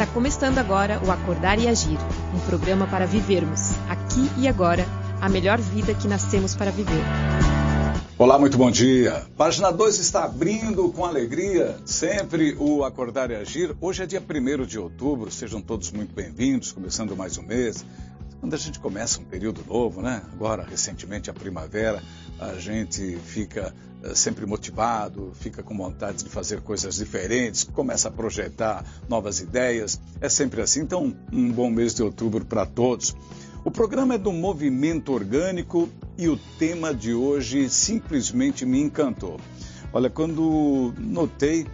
Está começando agora o Acordar e Agir, um programa para vivermos, aqui e agora, a melhor vida que nascemos para viver. Olá, muito bom dia. Página 2 está abrindo com alegria sempre o Acordar e Agir. Hoje é dia 1 de outubro, sejam todos muito bem-vindos, começando mais um mês. Quando a gente começa um período novo, né? Agora, recentemente, a primavera, a gente fica uh, sempre motivado, fica com vontade de fazer coisas diferentes, começa a projetar novas ideias. É sempre assim. Então, um bom mês de outubro para todos. O programa é do Movimento Orgânico e o tema de hoje simplesmente me encantou. Olha, quando notei,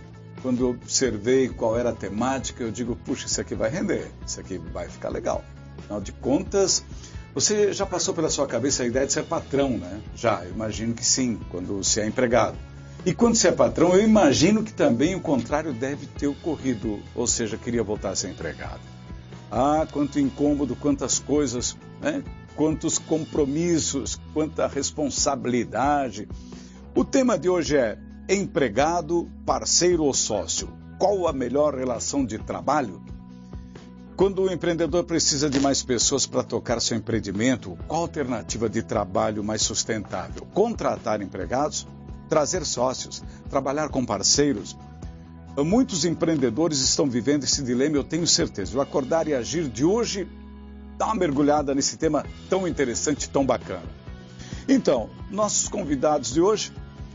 quando observei qual era a temática, eu digo, puxa, isso aqui vai render, isso aqui vai ficar legal. Afinal de contas, você já passou pela sua cabeça a ideia de ser patrão, né? Já, eu imagino que sim, quando se é empregado. E quando se é patrão, eu imagino que também o contrário deve ter ocorrido, ou seja, queria voltar a ser empregado. Ah, quanto incômodo, quantas coisas, né? quantos compromissos, quanta responsabilidade. O tema de hoje é empregado, parceiro ou sócio. Qual a melhor relação de trabalho? Quando o empreendedor precisa de mais pessoas para tocar seu empreendimento, qual a alternativa de trabalho mais sustentável? Contratar empregados? Trazer sócios? Trabalhar com parceiros? Muitos empreendedores estão vivendo esse dilema, eu tenho certeza. O Acordar e Agir de hoje dá uma mergulhada nesse tema tão interessante, tão bacana. Então, nossos convidados de hoje,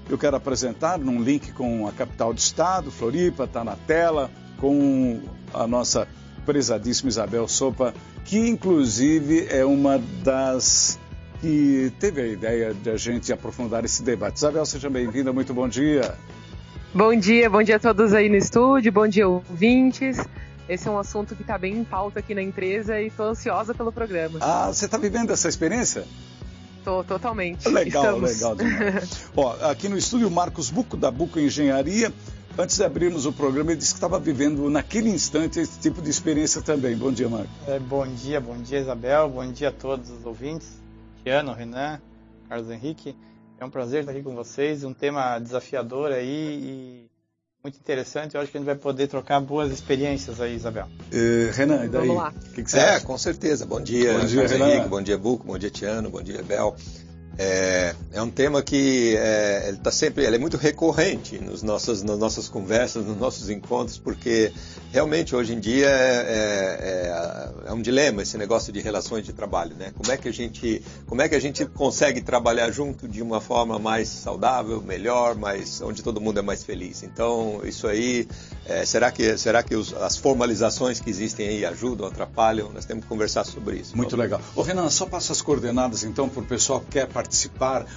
eu quero apresentar num link com a capital do estado, Floripa, está na tela, com a nossa prezadíssima Isabel Sopa, que inclusive é uma das que teve a ideia de a gente aprofundar esse debate. Isabel, seja bem-vinda, muito bom dia. Bom dia, bom dia a todos aí no estúdio, bom dia ouvintes. Esse é um assunto que está bem em pauta aqui na empresa e estou ansiosa pelo programa. Ah, você está vivendo essa experiência? Tô, totalmente. Legal, Estamos. legal demais. Ó, aqui no estúdio, Marcos Buco, da Buco Engenharia. Antes de abrirmos o programa, ele disse que estava vivendo naquele instante esse tipo de experiência também. Bom dia, Marcos. É, bom dia, bom dia, Isabel. Bom dia a todos os ouvintes. Tiano, Renan, Carlos Henrique. É um prazer estar aqui com vocês. Um tema desafiador aí e muito interessante. Eu acho que a gente vai poder trocar boas experiências aí, Isabel. Uh, Renan, e daí? Vamos lá. O que, que você é, acha? com certeza. Bom dia, bom dia Renan. Henrique, bom dia, Buco, bom dia, Tiano, bom dia, Bel. É, é um tema que é, ele tá sempre, ele é muito recorrente nos nossos, nas nossas conversas, nos nossos encontros, porque realmente hoje em dia é, é, é, um dilema esse negócio de relações de trabalho, né? Como é que a gente, como é que a gente consegue trabalhar junto de uma forma mais saudável, melhor, mais onde todo mundo é mais feliz? Então isso aí, é, será que será que os, as formalizações que existem aí ajudam, atrapalham? Nós temos que conversar sobre isso. Muito legal. Ô Renan, só passa as coordenadas então para o pessoal que quer participar,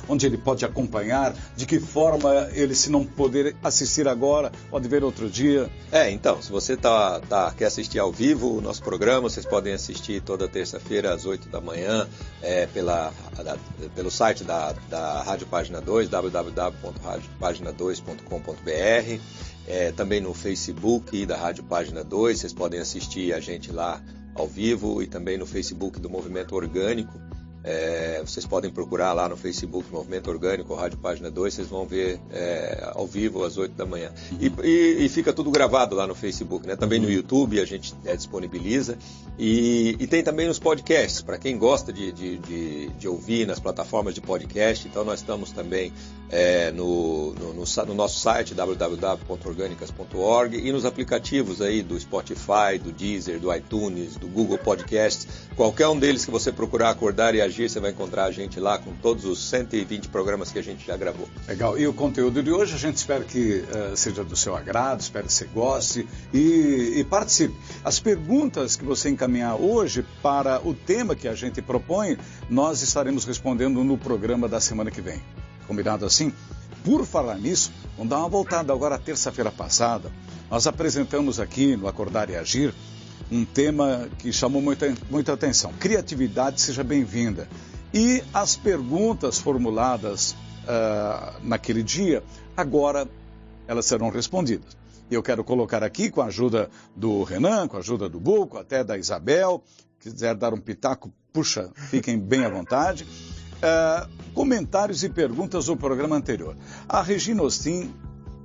onde ele pode acompanhar, de que forma ele, se não poder assistir agora, pode ver outro dia. É, então, se você tá, tá, quer assistir ao vivo o nosso programa, vocês podem assistir toda terça-feira às 8 da manhã é, pela, da, pelo site da, da Rádio Página 2, www.radiopagina2.com.br. É, também no Facebook da Rádio Página 2, vocês podem assistir a gente lá ao vivo e também no Facebook do Movimento Orgânico. É, vocês podem procurar lá no Facebook Movimento Orgânico, Rádio Página 2, vocês vão ver é, ao vivo às 8 da manhã. E, e, e, fica tudo gravado lá no Facebook, né? Também no YouTube a gente é, disponibiliza. E, e, tem também os podcasts, para quem gosta de, de, de, de, ouvir nas plataformas de podcast. Então nós estamos também é, no, no, no, no, nosso site www.organicas.org e nos aplicativos aí do Spotify, do Deezer, do iTunes, do Google Podcasts. Qualquer um deles que você procurar acordar e agir você vai encontrar a gente lá com todos os 120 programas que a gente já gravou. Legal. E o conteúdo de hoje a gente espera que uh, seja do seu agrado, espero que você goste e, e participe. As perguntas que você encaminhar hoje para o tema que a gente propõe, nós estaremos respondendo no programa da semana que vem. Combinado assim? Por falar nisso, vamos dar uma voltada agora terça-feira passada. Nós apresentamos aqui no Acordar e Agir um tema que chamou muita, muita atenção. Criatividade, seja bem-vinda. E as perguntas formuladas uh, naquele dia, agora elas serão respondidas. Eu quero colocar aqui, com a ajuda do Renan, com a ajuda do Buco, até da Isabel, quiser dar um pitaco, puxa, fiquem bem à vontade. Uh, comentários e perguntas do programa anterior. A Regina Ostin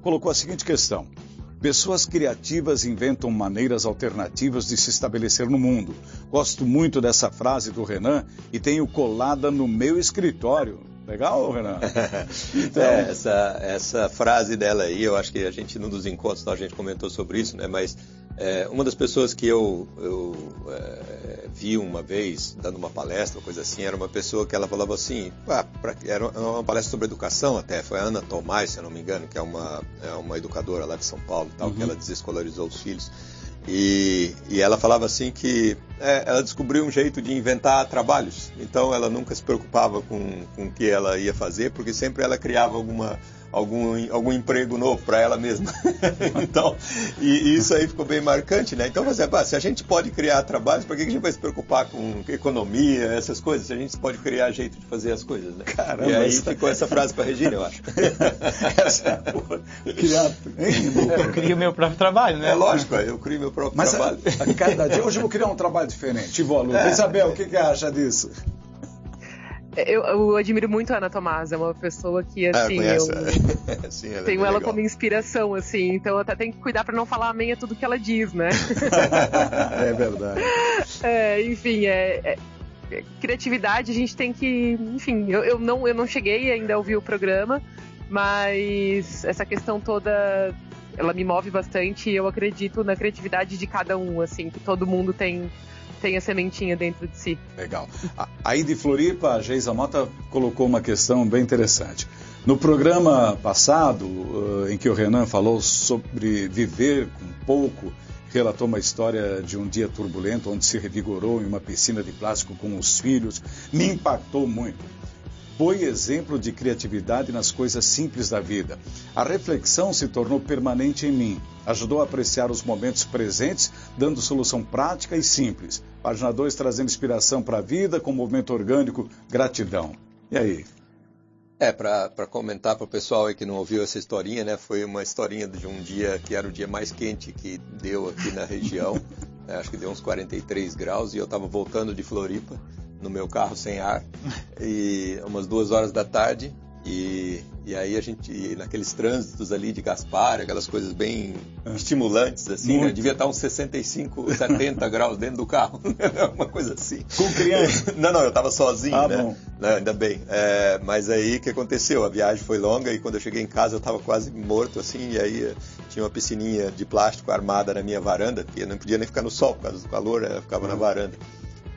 colocou a seguinte questão: Pessoas criativas inventam maneiras alternativas de se estabelecer no mundo. Gosto muito dessa frase do Renan e tenho colada no meu escritório. Legal, Renan? Então... É, essa, essa frase dela aí, eu acho que a gente, num dos encontros, a gente comentou sobre isso, né? Mas é, uma das pessoas que eu, eu é, vi uma vez, dando uma palestra, coisa assim, era uma pessoa que ela falava assim, ah, pra, era uma palestra sobre educação até, foi a Ana Tomás, se eu não me engano, que é uma, é uma educadora lá de São Paulo, tal, uhum. que ela desescolarizou os filhos. E, e ela falava assim que é, ela descobriu um jeito de inventar trabalhos. Então ela nunca se preocupava com, com o que ela ia fazer, porque sempre ela criava alguma algum, algum emprego novo para ela mesma. então, e, e, isso aí ficou bem marcante, né? Então, você, se a gente pode criar trabalhos, por que a gente vai se preocupar com economia, essas coisas? Se a gente pode criar jeito de fazer as coisas, né? Caramba, e aí essa... ficou essa frase para Regina, eu acho. essa, porra, criar... Eu crio meu próprio trabalho, né? É lógico, eu crio meu próprio Mas trabalho. A, a cada dia, hoje eu vou criar um trabalho diferente. Vou, é, Isabel, o que, que acha disso? Eu, eu, admiro muito a Ana Tomás, é uma pessoa que, ah, assim, ah, eu Sim, ela é tenho é ela legal. como inspiração, assim, então eu até tenho que cuidar para não falar amém a tudo que ela diz, né? é verdade. É, enfim, é, é, criatividade a gente tem que, enfim, eu, eu, não, eu não cheguei ainda a ouvir o programa, mas essa questão toda, ela me move bastante e eu acredito na criatividade de cada um, assim, que todo mundo tem tem a sementinha dentro de si. Legal. Aí de Floripa, a Geisa Mota colocou uma questão bem interessante. No programa passado, uh, em que o Renan falou sobre viver com pouco, relatou uma história de um dia turbulento onde se revigorou em uma piscina de plástico com os filhos, me impactou muito foi exemplo de criatividade nas coisas simples da vida. A reflexão se tornou permanente em mim. Ajudou a apreciar os momentos presentes, dando solução prática e simples. Página 2 trazendo inspiração para a vida com movimento orgânico, gratidão. E aí? É, para comentar para o pessoal aí que não ouviu essa historinha, né? Foi uma historinha de um dia que era o dia mais quente que deu aqui na região. é, acho que deu uns 43 graus e eu estava voltando de Floripa no meu carro sem ar e umas duas horas da tarde e, e aí a gente naqueles trânsitos ali de Gaspar, aquelas coisas bem é. estimulantes assim, né? devia estar uns 65, 70 graus dentro do carro, uma coisa assim. Com criança? Não, não, eu estava sozinho, ah, né? Não, ainda bem. É, mas aí o que aconteceu? A viagem foi longa e quando eu cheguei em casa eu estava quase morto assim e aí tinha uma piscininha de plástico armada na minha varanda, porque eu não podia nem ficar no sol por causa do calor, eu ficava na varanda.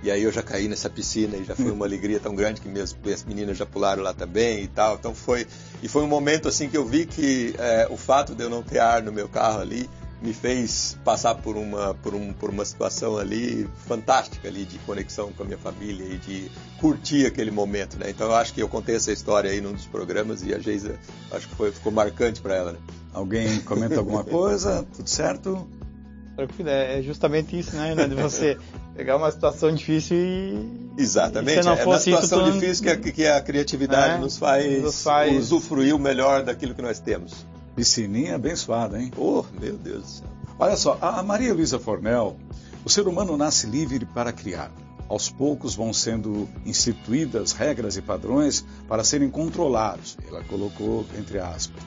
E aí eu já caí nessa piscina e já foi uma alegria tão grande que minhas, minhas meninas já pularam lá também e tal. Então foi e foi um momento assim que eu vi que é, o fato de eu não ter ar no meu carro ali me fez passar por uma por, um, por uma situação ali fantástica ali de conexão com a minha família e de curtir aquele momento, né? Então eu acho que eu contei essa história aí num dos programas e a Geisa acho que foi, ficou marcante para ela, né? Alguém comenta alguma coisa? Tudo certo? É justamente isso, né, De você pegar uma situação difícil e. Exatamente. E se não é fosse na situação isso, difícil que a, que a criatividade é, nos, faz nos faz usufruir o melhor daquilo que nós temos. Piscininha abençoada, hein? Oh, meu Deus do céu. Olha só, a Maria Luísa Fornel, o ser humano nasce livre para criar. Aos poucos vão sendo instituídas regras e padrões para serem controlados. Ela colocou entre aspas.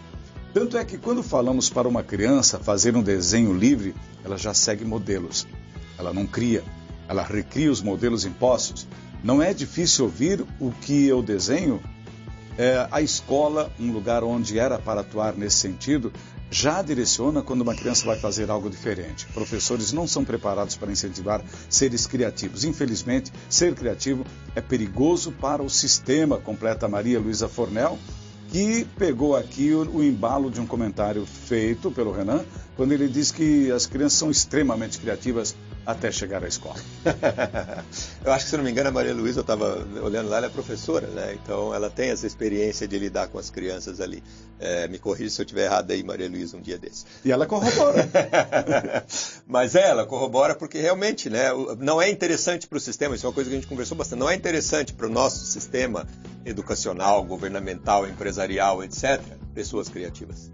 Tanto é que quando falamos para uma criança fazer um desenho livre, ela já segue modelos. Ela não cria, ela recria os modelos impostos. Não é difícil ouvir o que eu desenho? É, a escola, um lugar onde era para atuar nesse sentido, já direciona quando uma criança vai fazer algo diferente. Professores não são preparados para incentivar seres criativos. Infelizmente, ser criativo é perigoso para o sistema, completa Maria Luísa Fornel, que pegou aqui o, o, embalo de um comentário feito pelo Renan, quando ele diz que as crianças são extremamente criativas até chegar à escola. eu acho que, se não me engano, a Maria Luísa, eu estava olhando lá, ela é professora, né? Então, ela tem essa experiência de lidar com as crianças ali. É, me corrija se eu estiver errado aí, Maria Luísa, um dia desses. E ela corrobora. Mas é, ela corrobora porque realmente, né? Não é interessante para o sistema, isso é uma coisa que a gente conversou bastante, não é interessante para o nosso sistema educacional, governamental, empresarial, etc., pessoas criativas.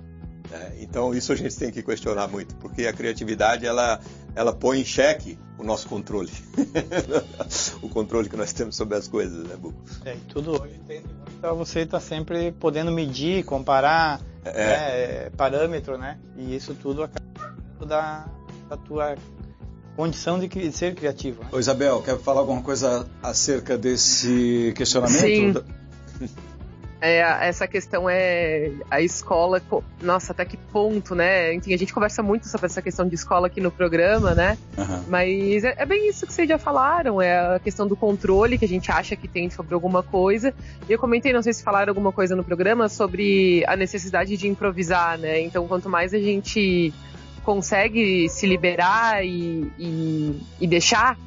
Né? Então isso a gente tem que questionar muito, porque a criatividade ela, ela põe em xeque o nosso controle, o controle que nós temos sobre as coisas, né, Buco? É, e tudo hoje tem então você está sempre podendo medir, comparar, é. Né, parâmetro, né? E isso tudo acaba da, da tua condição de ser criativo. Né? Ô Isabel, quer falar alguma coisa acerca desse questionamento? Sim. É, essa questão é a escola, nossa, até que ponto, né? Enfim, a gente conversa muito sobre essa questão de escola aqui no programa, né? Uhum. Mas é, é, bem isso que vocês já falaram, é a questão do controle que a gente acha que tem sobre alguma coisa. E eu comentei, não sei se falaram alguma coisa no programa sobre a necessidade de improvisar, né? Então, quanto mais a gente consegue se liberar e, e, e deixar,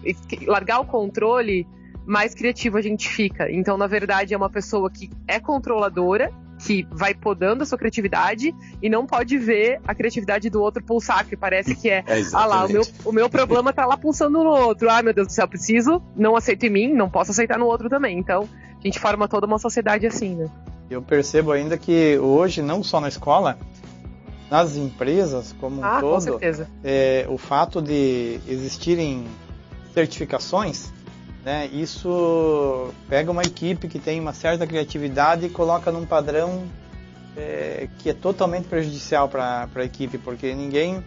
largar o controle, mais criativo a gente fica. Então, na verdade, é uma pessoa que é controladora, que vai podando a sua criatividade e não pode ver a criatividade do outro pulsar, que parece que é, é ah lá, o meu, o meu problema tá lá pulsando no outro. Ah, meu Deus do céu, preciso, não aceito em mim, não posso aceitar no outro também. Então, a gente forma toda uma sociedade assim, né? Eu percebo ainda que hoje, não só na escola, nas empresas como um ah, todo, é, o fato de existirem certificações né? Isso pega uma equipe que tem uma certa criatividade e coloca num padrão é, que é totalmente prejudicial para a equipe, porque ninguém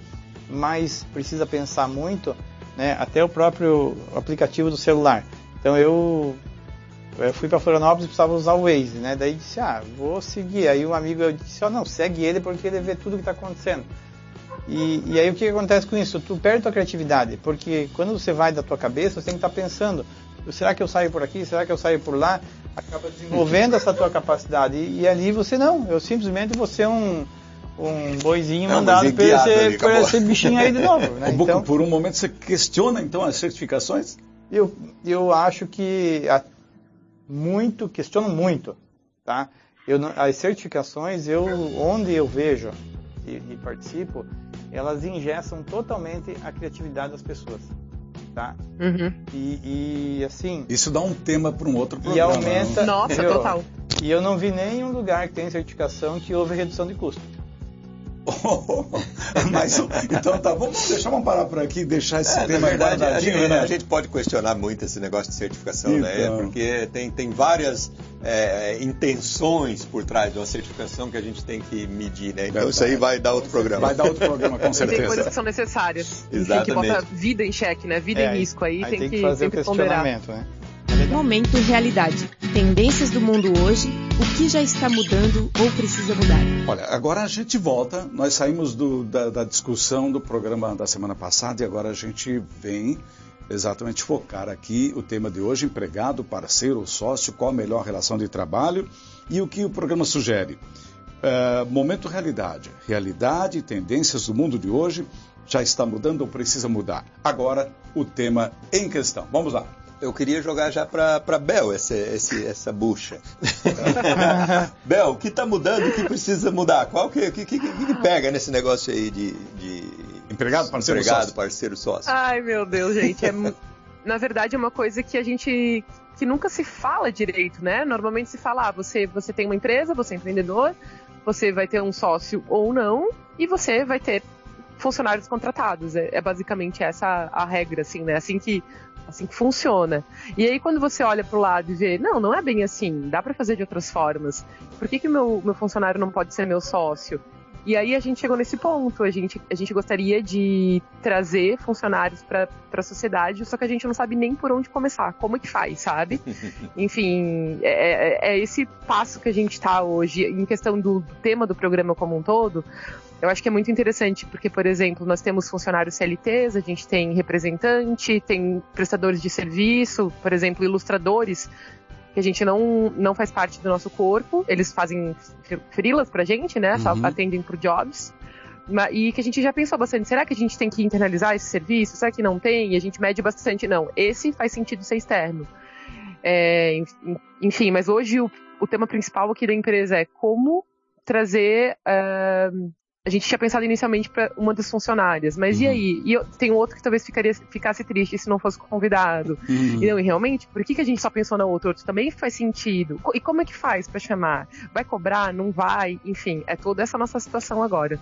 mais precisa pensar muito, né? até o próprio aplicativo do celular. Então eu, eu fui para Florianópolis e precisava usar o Waze, né? daí disse, ah, vou seguir. Aí um amigo disse, oh, não, segue ele porque ele vê tudo que está acontecendo. E, e, aí o que acontece com isso? Tu perde a criatividade, porque quando você vai da tua cabeça, você tem que estar tá pensando, será que eu saio por aqui? Será que eu saio por lá? Acaba desenvolvendo essa tua capacidade. E, e, ali você não, eu simplesmente vou ser um, um boizinho mandado por esse, por esse bichinho aí de novo. Né? Então, por um momento você questiona então as certificações? Eu, eu acho que muito, questiono muito, tá? Eu, as certificações, eu, onde eu vejo e, e participo, elas ingessam totalmente a criatividade das pessoas tá? Uhum. E, e, assim. Isso dá um tema para um outro programa. E aumenta. Não? Nossa, eu, total. E eu não vi nenhum lugar que tem certificação que houve redução de custo. Mas, então tá, vamos deixar, vamos parar por aqui, deixar esse é, tema verdade, a gente, né? a gente pode questionar muito esse negócio de certificação, né? então. né? Porque tem, tem várias é, intenções por trás de uma certificação que a gente tem que medir, né? Então isso aí vai dar outro programa. Vai dar outro programa, com certeza. Tem coisas que são necessárias. Exatamente. Enfim, que bota vida em xeque, né? Vida é, em risco aí, aí tem, tem, que, fazer tem o questionamento, né? Momento Realidade. Tendências do mundo hoje, o que já está mudando ou precisa mudar. Olha, agora a gente volta. Nós saímos do, da, da discussão do programa da semana passada e agora a gente vem exatamente focar aqui o tema de hoje: empregado, parceiro ou sócio, qual a melhor relação de trabalho e o que o programa sugere. Uh, momento realidade. Realidade e tendências do mundo de hoje já está mudando ou precisa mudar. Agora, o tema em questão. Vamos lá eu queria jogar já para Bel essa, esse, essa bucha. Bel, o que está mudando, o que precisa mudar? Qual que, que, que, que, pega nesse negócio aí de, de empregado, parceiro, empregado, sócio? parceiro, sócio? Ai, meu Deus, gente, é, na verdade é uma coisa que a gente que nunca se fala direito, né? Normalmente se fala, ah, você você tem uma empresa, você é empreendedor, você vai ter um sócio ou não, e você vai ter funcionários contratados. É, é basicamente essa a regra, assim, né? Assim que assim que funciona. E aí quando você olha para o lado e vê, não, não é bem assim, dá para fazer de outras formas. Por que que meu meu funcionário não pode ser meu sócio? E aí a gente chegou nesse ponto, a gente, a gente gostaria de trazer funcionários para a sociedade, só que a gente não sabe nem por onde começar, como é que faz, sabe? Enfim, é, é, é esse passo que a gente está hoje, em questão do tema do programa como um todo, eu acho que é muito interessante, porque, por exemplo, nós temos funcionários CLTs, a gente tem representante, tem prestadores de serviço, por exemplo, ilustradores, que a gente não, não faz parte do nosso corpo, eles fazem frilas pra gente, né? Só uhum. atendem por jobs. E que a gente já pensou bastante, será que a gente tem que internalizar esse serviço? Será que não tem? E a gente mede bastante, não, esse faz sentido ser externo. É, enfim, mas hoje o, o tema principal aqui da empresa é como trazer uh, a gente tinha pensado inicialmente para uma das funcionárias, mas uhum. e aí? E eu, tem outro que talvez ficaria, ficasse triste se não fosse convidado. Uhum. E, não, e realmente, por que, que a gente só pensou na outra? Outro também faz sentido. E como é que faz para chamar? Vai cobrar? Não vai? Enfim, é toda essa nossa situação agora.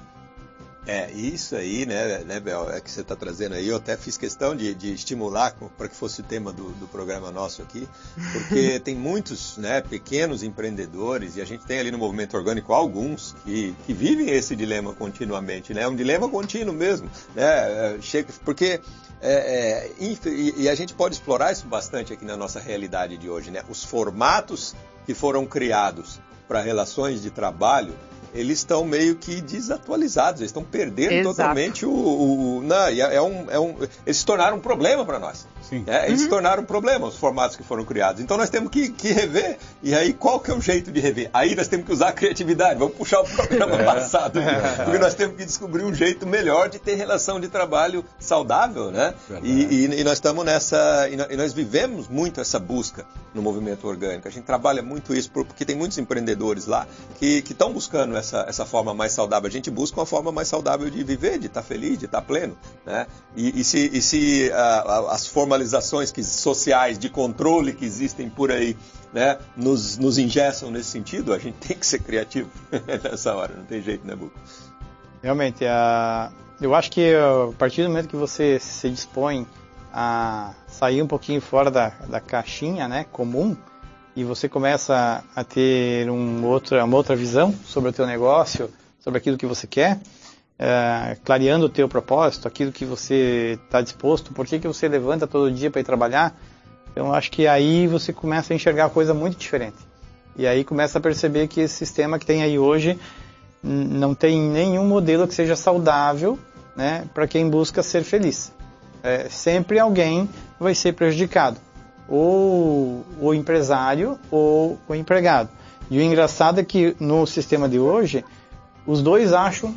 É, isso aí, né, né Bel, é que você está trazendo aí, eu até fiz questão de, de estimular para que fosse o tema do, do programa nosso aqui, porque tem muitos né, pequenos empreendedores, e a gente tem ali no movimento orgânico alguns que, que vivem esse dilema continuamente, né? É um dilema contínuo mesmo, né? Chega, porque é, é, e, a gente pode explorar isso bastante aqui na nossa realidade de hoje, né? Os formatos que foram criados para relações de trabalho eles estão meio que desatualizados, eles estão perdendo Exato. totalmente o. o, o não, é, é, um, é um, eles se tornaram um problema para nós. É, eles uhum. se tornaram um problema, os formatos que foram criados. Então nós temos que, que, rever. E aí, qual que é o jeito de rever? Aí nós temos que usar a criatividade. Vamos puxar o programa é. passado. Porque nós temos que descobrir um jeito melhor de ter relação de trabalho saudável, né? E, e, e, nós estamos nessa. E nós vivemos muito essa busca no movimento orgânico. A gente trabalha muito isso porque tem muitos empreendedores lá que estão buscando essa essa, forma mais saudável. A gente busca uma forma mais saudável de viver, de estar tá feliz, de estar tá pleno. Né? E, e se, e se uh, as formalizações que, sociais de controle que existem por aí né, nos, nos ingessam nesse sentido, a gente tem que ser criativo nessa hora, não tem jeito, né, Buco? Realmente, uh, eu acho que a partir do momento que você se dispõe a sair um pouquinho fora da, da caixinha né, comum, e você começa a ter um outra, uma outra visão sobre o teu negócio, sobre aquilo que você quer, é, clareando o teu propósito, aquilo que você está disposto, por que, que você levanta todo dia para ir trabalhar. Então, acho que aí você começa a enxergar coisa muito diferente. E aí começa a perceber que esse sistema que tem aí hoje não tem nenhum modelo que seja saudável né, para quem busca ser feliz. É, sempre alguém vai ser prejudicado ou o empresário ou o empregado. E o engraçado é que no sistema de hoje, os dois acham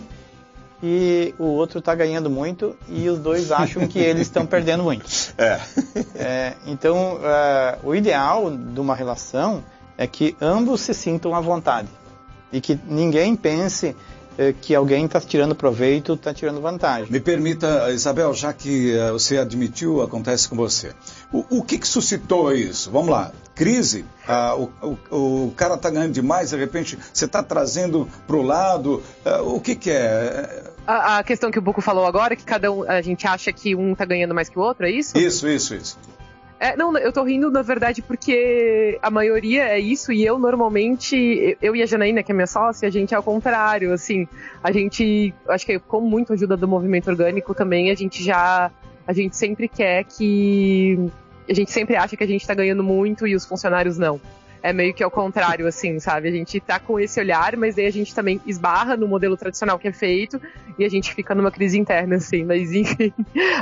que o outro está ganhando muito e os dois acham que eles estão perdendo muito. É. é então, é, o ideal de uma relação é que ambos se sintam à vontade e que ninguém pense é, que alguém está tirando proveito, está tirando vantagem. Me permita, Isabel, já que uh, você admitiu, acontece com você. O, o que, que, suscitou isso? Vamos lá, crise, uh, o, o, o, cara está ganhando demais, de repente você está trazendo para o lado, uh, o que, que é? A, a, questão que o Buco falou agora, que cada um, a gente acha que um está ganhando mais que o outro, é isso? Isso, isso, isso. É, não, eu tô rindo, na verdade, porque a maioria é isso, e eu normalmente, eu e a Janaína, que é minha sócia, a gente é o contrário, assim, a gente, acho que com muita ajuda do movimento orgânico também, a gente já, a gente sempre quer que, a gente sempre acha que a gente tá ganhando muito e os funcionários não é meio que ao contrário, assim, sabe? A gente tá com esse olhar, mas aí a gente também esbarra no modelo tradicional que é feito e a gente fica numa crise interna, assim. Mas, enfim,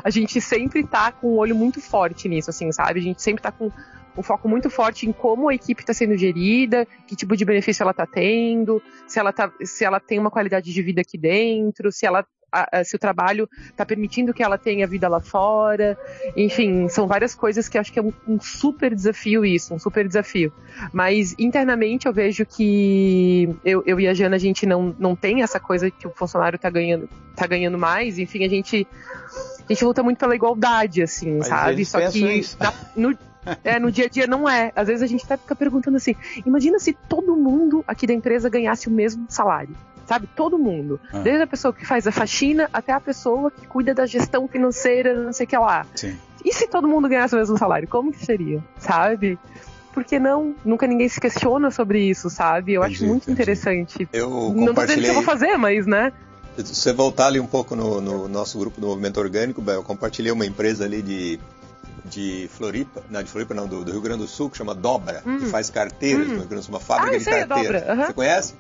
a gente sempre tá com um olho muito forte nisso, assim, sabe? A gente sempre tá com um foco muito forte em como a equipe está sendo gerida, que tipo de benefício ela está tendo, se ela, tá, se ela tem uma qualidade de vida aqui dentro, se ela a, a, se o trabalho está permitindo que ela tenha vida lá fora. Enfim, são várias coisas que acho que é um, um, super desafio isso, um super desafio. Mas internamente eu vejo que eu, eu e a Jana, a gente não, não tem essa coisa que o funcionário está ganhando, tá ganhando mais. Enfim, a gente, a gente luta muito pela igualdade, assim, Mas sabe? Só que na, no, é, no dia a dia não é. Às vezes a gente até fica perguntando assim: imagina se todo mundo aqui da empresa ganhasse o mesmo salário sabe? Todo mundo. Ah. Desde a pessoa que faz a faxina até a pessoa que cuida da gestão financeira, não sei o que lá. Sim. E se todo mundo ganhasse o mesmo salário? Como que seria? Sabe? Porque não? Nunca ninguém se questiona sobre isso, sabe? Eu entendi, acho muito entendi. interessante. Eu. Não tô dizendo que eu vou fazer, mas, né? Se você voltar ali um pouco no, no nosso grupo do Movimento Orgânico, eu compartilhei uma empresa ali de de Floripa, não, de Floripa não, do, do Rio Grande do Sul, que chama Dobra, hum. que faz carteiras, hum. uma fábrica ah, de carteiras. Uhum. Você conhece?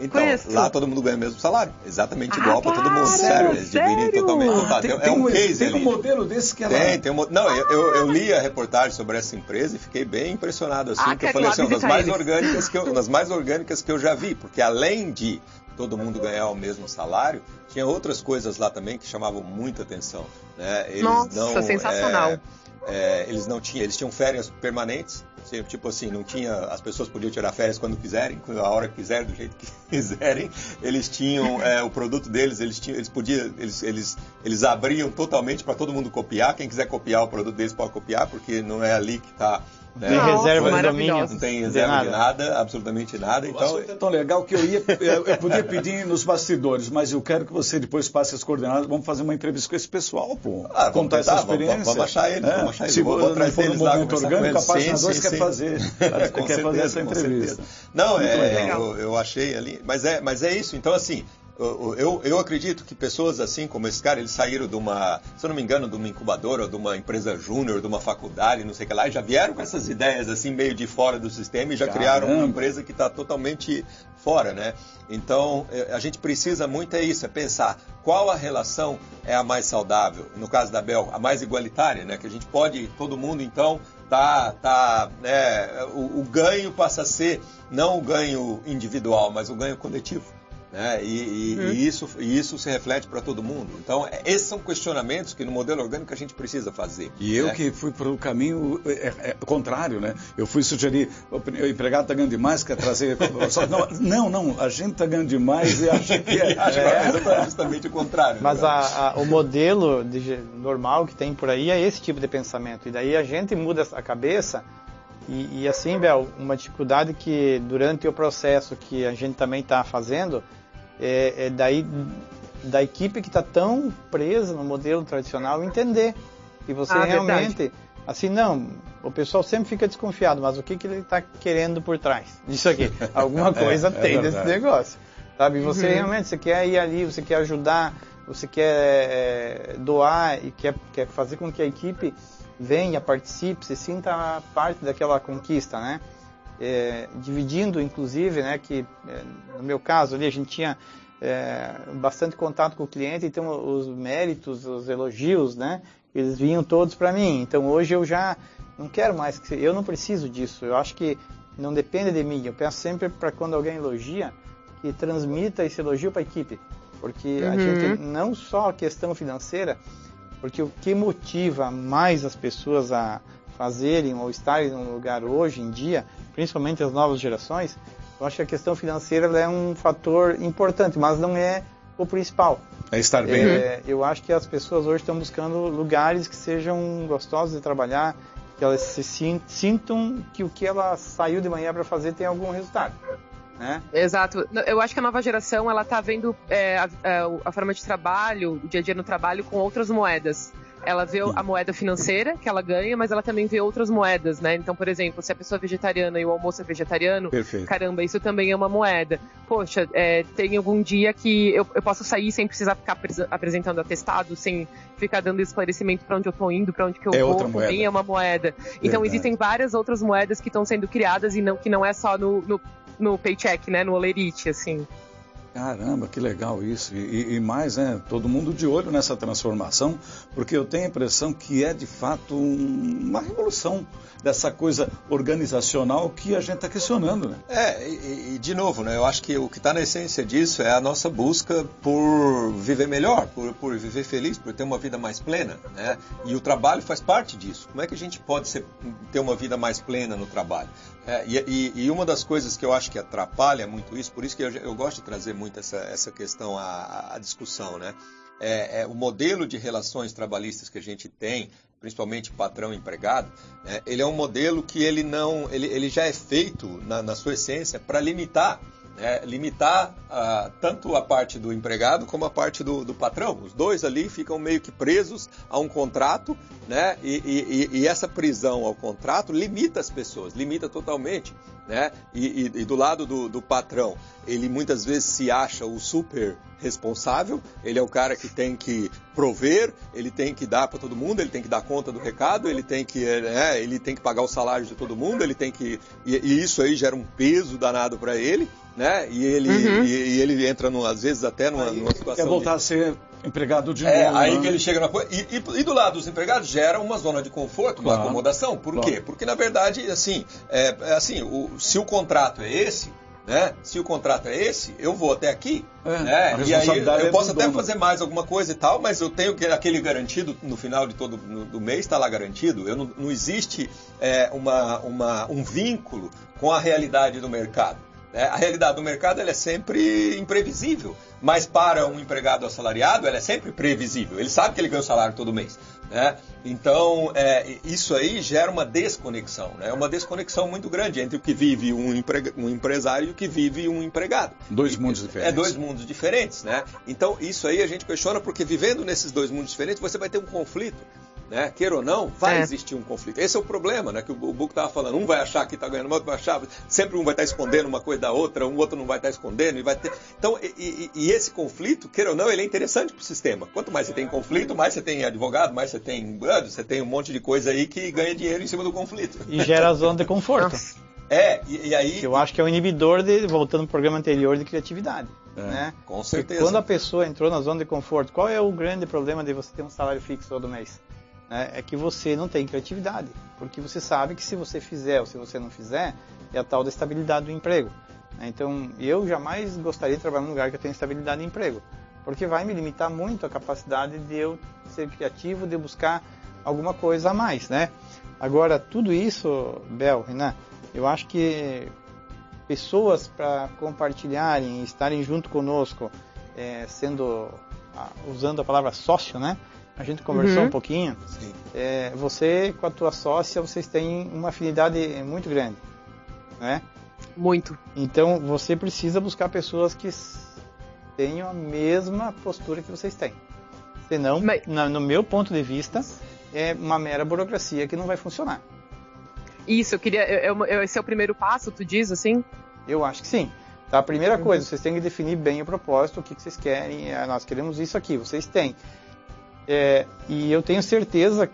Então, Conheço. lá todo mundo ganha o mesmo salário. Exatamente igual ah, para todo mundo. Sério, eles dividem totalmente. Então, tem, é um, case tem ali. um modelo desse que ela... Tem, tem um, Não, eu, eu, eu, li a reportagem sobre essa empresa e fiquei bem impressionado. Assim, ah, que eu falei assim, uma das mais, orgânicas que eu, uma das mais orgânicas que eu já vi. Porque além de todo mundo ganhar o mesmo salário, tinha outras coisas lá também que chamavam muita atenção. Né? Eles Nossa, não, sensacional. É, é, eles não tinham, eles tinham férias permanentes, tipo assim, não tinha, as pessoas podiam tirar férias quando quiserem, a hora que quiserem, do jeito que quiserem. Eles tinham é, o produto deles, eles tinham, eles podiam, eles, eles, eles abriam totalmente para todo mundo copiar. Quem quiser copiar o produto deles pode copiar, porque não é ali que está Né? Tem reserva de domínio. Não tem reserva de nada. de nada, absolutamente nada. Então, é tão legal que eu ia, eu podia pedir nos bastidores, mas eu quero que você depois passe as coordenadas. Vamos fazer uma entrevista com esse pessoal, pô. Ah, contar essa experiência. Vamos, vamos achar eles, é. vamos achar eles. Se vou, vou for no movimento orgânico, a página 2 quer fazer, quer certeza, fazer essa entrevista. Não, é, eu, eu achei ali, mas é, mas é isso. Então, assim, eu, eu acredito que pessoas assim como esse cara, eles saíram de uma, se eu não me engano, de uma incubadora, de uma empresa júnior, de uma faculdade, não sei o que lá, e já vieram com essas ideias assim, meio de fora do sistema e já Caramba. criaram uma empresa que está totalmente fora, né? Então, é, a gente precisa muito é isso, é pensar qual a relação é a mais saudável, no caso da Bel, a mais igualitária, né? Que a gente pode, todo mundo então, tá, tá, né? o, o ganho passa a ser não o ganho individual, mas o ganho coletivo. Né? E, e, uhum. e, isso, e isso se reflete para todo mundo. Então, é, esses são questionamentos que no modelo orgânico a gente precisa fazer. E eu né? que fui para o caminho é, é, é, contrário, né? Eu fui sugerir, o empregado está ganhando demais, quer trazer. não, não, não, a gente está ganhando demais e acha que é. Que é justamente o contrário. Mas né? a, a, o modelo de, normal que tem por aí é esse tipo de pensamento. E daí a gente muda a cabeça. E, e assim, Bel, uma dificuldade que durante o processo que a gente também está fazendo é, é daí da equipe que está tão presa no modelo tradicional entender que você ah, realmente verdade. assim não o pessoal sempre fica desconfiado mas o que, que ele está querendo por trás disso aqui alguma é, coisa é, tem desse negócio sabe você uhum. realmente você quer ir ali você quer ajudar você quer é, doar e quer, quer fazer com que a equipe venha participe se sinta parte daquela conquista né é, dividindo, inclusive, né, que é, no meu caso ali a gente tinha é, bastante contato com o cliente, então os méritos, os elogios, né, eles vinham todos para mim. Então hoje eu já não quero mais, eu não preciso disso. Eu acho que não depende de mim. Eu penso sempre para quando alguém elogia, que transmita esse elogio para a equipe, porque uhum. a gente não só a questão financeira, porque o que motiva mais as pessoas a fazerem ou estarem num lugar hoje em dia, principalmente as novas gerações, eu acho que a questão financeira é um fator importante, mas não é o principal. É estar bem, é, né? Eu acho que as pessoas hoje estão buscando lugares que sejam gostosos de trabalhar, que elas se sintam que o que ela saiu de manhã para fazer tem algum resultado. Né? Exato. Eu acho que a nova geração ela está vendo é, a, a, forma de trabalho, o dia a dia no trabalho com outras moedas. Ela vê a moeda financeira que ela ganha, mas ela também vê outras moedas, né? Então, por exemplo, se a pessoa é vegetariana e o almoço é vegetariano, Perfeito. caramba, isso também é uma moeda. Poxa, é, tem algum dia que eu, eu posso sair sem precisar ficar apresentando atestado, sem ficar dando esclarecimento para onde eu estou indo, para onde que eu é vou, também moeda. é uma moeda. Então, Verdade. existem várias outras moedas que estão sendo criadas e não que não é só no, no, no paycheck, né? No olerite, assim. Caramba, que legal isso. E, e, mais, né? Todo mundo de olho nessa transformação, porque eu tenho a impressão que é de fato um, uma revolução dessa coisa organizacional que a gente está questionando, né? É, e, e, de novo, né? Eu acho que o que está na essência disso é a nossa busca por viver melhor, por, por viver feliz, por ter uma vida mais plena, né? E o trabalho faz parte disso. Como é que a gente pode ser, ter uma vida mais plena no trabalho? É, e, e, uma das coisas que eu acho que atrapalha muito isso, por isso que eu, eu gosto de trazer muito essa, essa questão à, à discussão, né? É, é, o modelo de relações trabalhistas que a gente tem, principalmente patrão-empregado, é, ele é um modelo que ele não, ele, ele já é feito na, na sua essência para limitar é, limitar ah, tanto a parte do empregado como a parte do, do, patrão. Os dois ali ficam meio que presos a um contrato, né? E, e, e essa prisão ao contrato limita as pessoas, limita totalmente, né? E, e do lado do, do, patrão, ele muitas vezes se acha o super responsável, ele é o cara que tem que prover, ele tem que dar para todo mundo, ele tem que dar conta do recado, ele tem que, né, ele tem que pagar o salário de todo mundo, ele tem que e, e isso aí gera um peso danado para ele, né? E ele, uhum. e, e, ele entra, no, às vezes, até numa, numa situação. Quer voltar de... a ser empregado de é, novo. Aí né? que ele chega na coisa. E, e, e, do lado dos empregados gera uma zona de conforto, claro. uma acomodação. Por claro. quê? Porque, na verdade, assim, é, é, assim o, se o contrato é esse. Né? Se o contrato é esse, eu vou até aqui, é, né? E aí eu é posso até dono. fazer mais alguma coisa e tal, mas eu tenho aquele garantido no final de todo no, do mês está lá garantido. Eu não, não existe é, uma, uma, um vínculo com a realidade do mercado. É, a realidade do mercado é sempre imprevisível, mas para um empregado assalariado ela é sempre previsível. Ele sabe que ele ganha o salário todo mês. Né? Então, é, isso aí gera uma desconexão, né? uma desconexão muito grande entre o que vive um, empre... um empresário e o que vive um empregado. Dois mundos diferentes. É dois mundos diferentes, né? Então, isso aí a gente questiona porque vivendo nesses dois mundos diferentes, você vai ter um conflito né? Queira ou não, vai é. existir um conflito. Esse é o problema, né? Que o Buco estava falando. Um vai achar que está ganhando, o outro vai achar. Sempre um vai estar tá escondendo uma coisa da outra, um outro não vai estar tá escondendo e vai ter. Então, e, e, e, esse conflito, queira ou não, ele é interessante para o sistema. Quanto mais você tem conflito, mais você tem advogado, mais você tem você tem um monte de coisa aí que ganha dinheiro em cima do conflito. E gera zona de conforto. É, e, e, aí. Eu acho que é o inibidor de, voltando ao programa anterior, de criatividade. É, né? Com certeza. Porque quando a pessoa entrou na zona de conforto, qual é o grande problema de você ter um salário fixo todo mês? Né, é que você não tem criatividade, porque você sabe que se você fizer ou se você não fizer, é a tal da estabilidade do emprego. Né? Então, eu jamais gostaria de trabalhar num lugar que eu tenha estabilidade de emprego, porque vai me limitar muito a capacidade de eu ser criativo, de buscar alguma coisa a mais, né? Agora, tudo isso, Bel, Renan, eu acho que pessoas para compartilharem, estarem junto conosco, é, sendo usando a palavra sócio, né? A gente conversou uhum. um pouquinho. É, você com a tua sócia, vocês têm uma afinidade muito grande, né? Muito. Então você precisa buscar pessoas que tenham a mesma postura que vocês têm. Senão, Mas... no meu ponto de vista, é uma mera burocracia que não vai funcionar. Isso, eu queria. Eu, eu, esse é o primeiro passo, tu diz assim? Eu acho que sim. Tá, a primeira uhum. coisa, vocês têm que definir bem o propósito, o que, que vocês querem. É, nós queremos isso aqui, vocês têm. É, e eu tenho certeza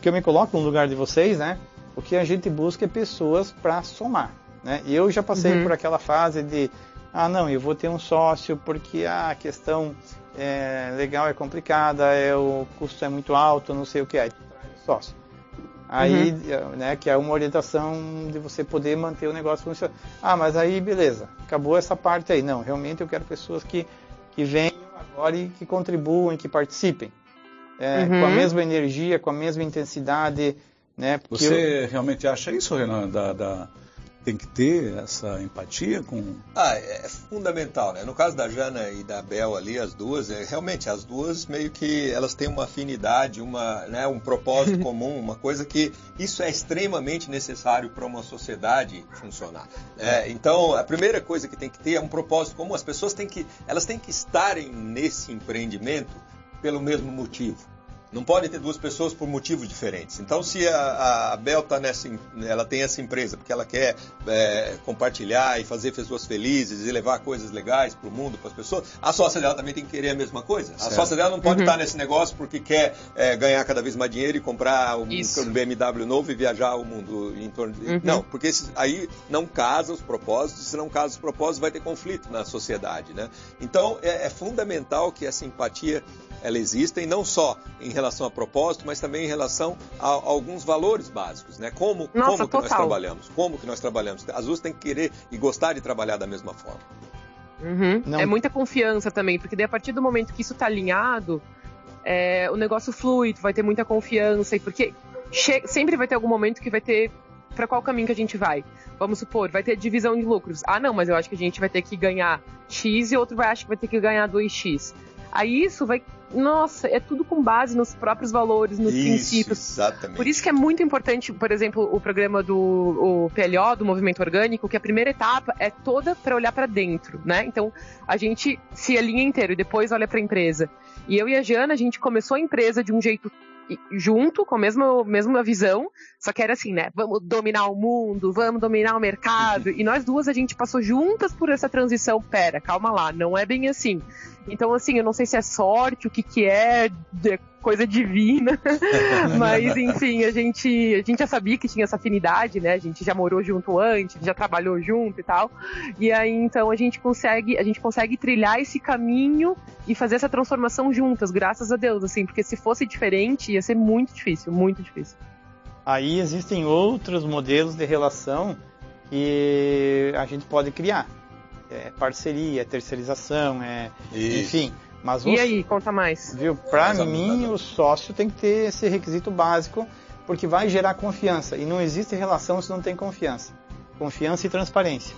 que eu me coloco no lugar de vocês, né? O que a gente busca é pessoas para somar, né? E eu já passei uhum. por aquela fase de, ah, não, eu vou ter um sócio porque ah, a questão é, legal é complicada, é, o custo é muito alto, não sei o que é, sócio. Aí, uhum. né, que é uma orientação de você poder manter o negócio funcionando. Ah, mas aí, beleza, acabou essa parte aí. Não, realmente eu quero pessoas que, que venham agora e que contribuem, que participem é, uhum. com a mesma energia, com a mesma intensidade. Né? Você eu... realmente acha isso, Renan? Da, da, Tem que ter essa empatia com. Ah, é, é fundamental, né? No caso da Jana e da Bel ali, as duas, é, realmente, as duas meio que elas têm uma afinidade, uma, né, um propósito comum, uma coisa que isso é extremamente necessário para uma sociedade funcionar. Né? Então, a primeira coisa que tem que ter é um propósito comum. As pessoas têm que, elas têm que estarem nesse empreendimento pelo mesmo motivo. Não pode ter duas pessoas por motivos diferentes. Então, se a, a Bel tá nessa, ela tem essa empresa porque ela quer é, compartilhar e fazer pessoas felizes e levar coisas legais para o mundo, para as pessoas, a sócia dela também tem que querer a mesma coisa. Certo. A sócia dela não pode uhum. estar nesse negócio porque quer é, ganhar cada vez mais dinheiro e comprar um, um, BMW novo e viajar o mundo em torno de... Uhum. Não, porque aí não casa os propósitos. Se não casa os propósitos, vai ter conflito na sociedade, né? Então, é, é fundamental que essa empatia ela exista e não só em relação a propósito, mas também em relação a, a alguns valores básicos, né? Como, Nossa, como que nós trabalhamos, como que nós trabalhamos. As duas têm que querer e gostar de trabalhar da mesma forma. Uhum. É muita confiança também, porque daí a partir do momento que isso está alinhado, é, o negócio flui, vai ter muita confiança, e porque sempre vai ter algum momento que vai ter para qual caminho que a gente vai. Vamos supor, vai ter divisão de lucros. Ah, não, mas eu acho que a gente vai ter que ganhar X e outro vai achar que vai ter que ganhar 2X. Aí isso vai. Nossa, é tudo com base nos próprios valores, nos isso, princípios. Exatamente. Por isso que é muito importante, por exemplo, o programa do o PLO, do Movimento Orgânico, que a primeira etapa é toda para olhar para dentro, né? Então a gente se alinha inteiro e depois olha para a empresa. E eu e a Jana, a gente começou a empresa de um jeito junto, com a mesma, mesma visão, só que era assim, né? Vamos dominar o mundo, vamos dominar o mercado. E nós duas, a gente passou juntas por essa transição. Pera, calma lá, não é bem assim. Então, assim, eu não sei se é sorte, o que que é, coisa divina, mas enfim, a gente, a gente já sabia que tinha essa afinidade, né? A gente já morou junto antes, já trabalhou junto e tal. E aí, então, a gente consegue, a gente consegue trilhar esse caminho e fazer essa transformação juntas, graças a Deus, assim, porque se fosse diferente, ia ser muito difícil, muito difícil. Aí existem outros modelos de relação que a gente pode criar é parceria, é terceirização, é, enfim. Mas e aí, conta mais. Viu? Para mim, o sócio tem que ter esse requisito básico, porque vai gerar confiança. E não existe relação se não tem confiança. Confiança e transparência.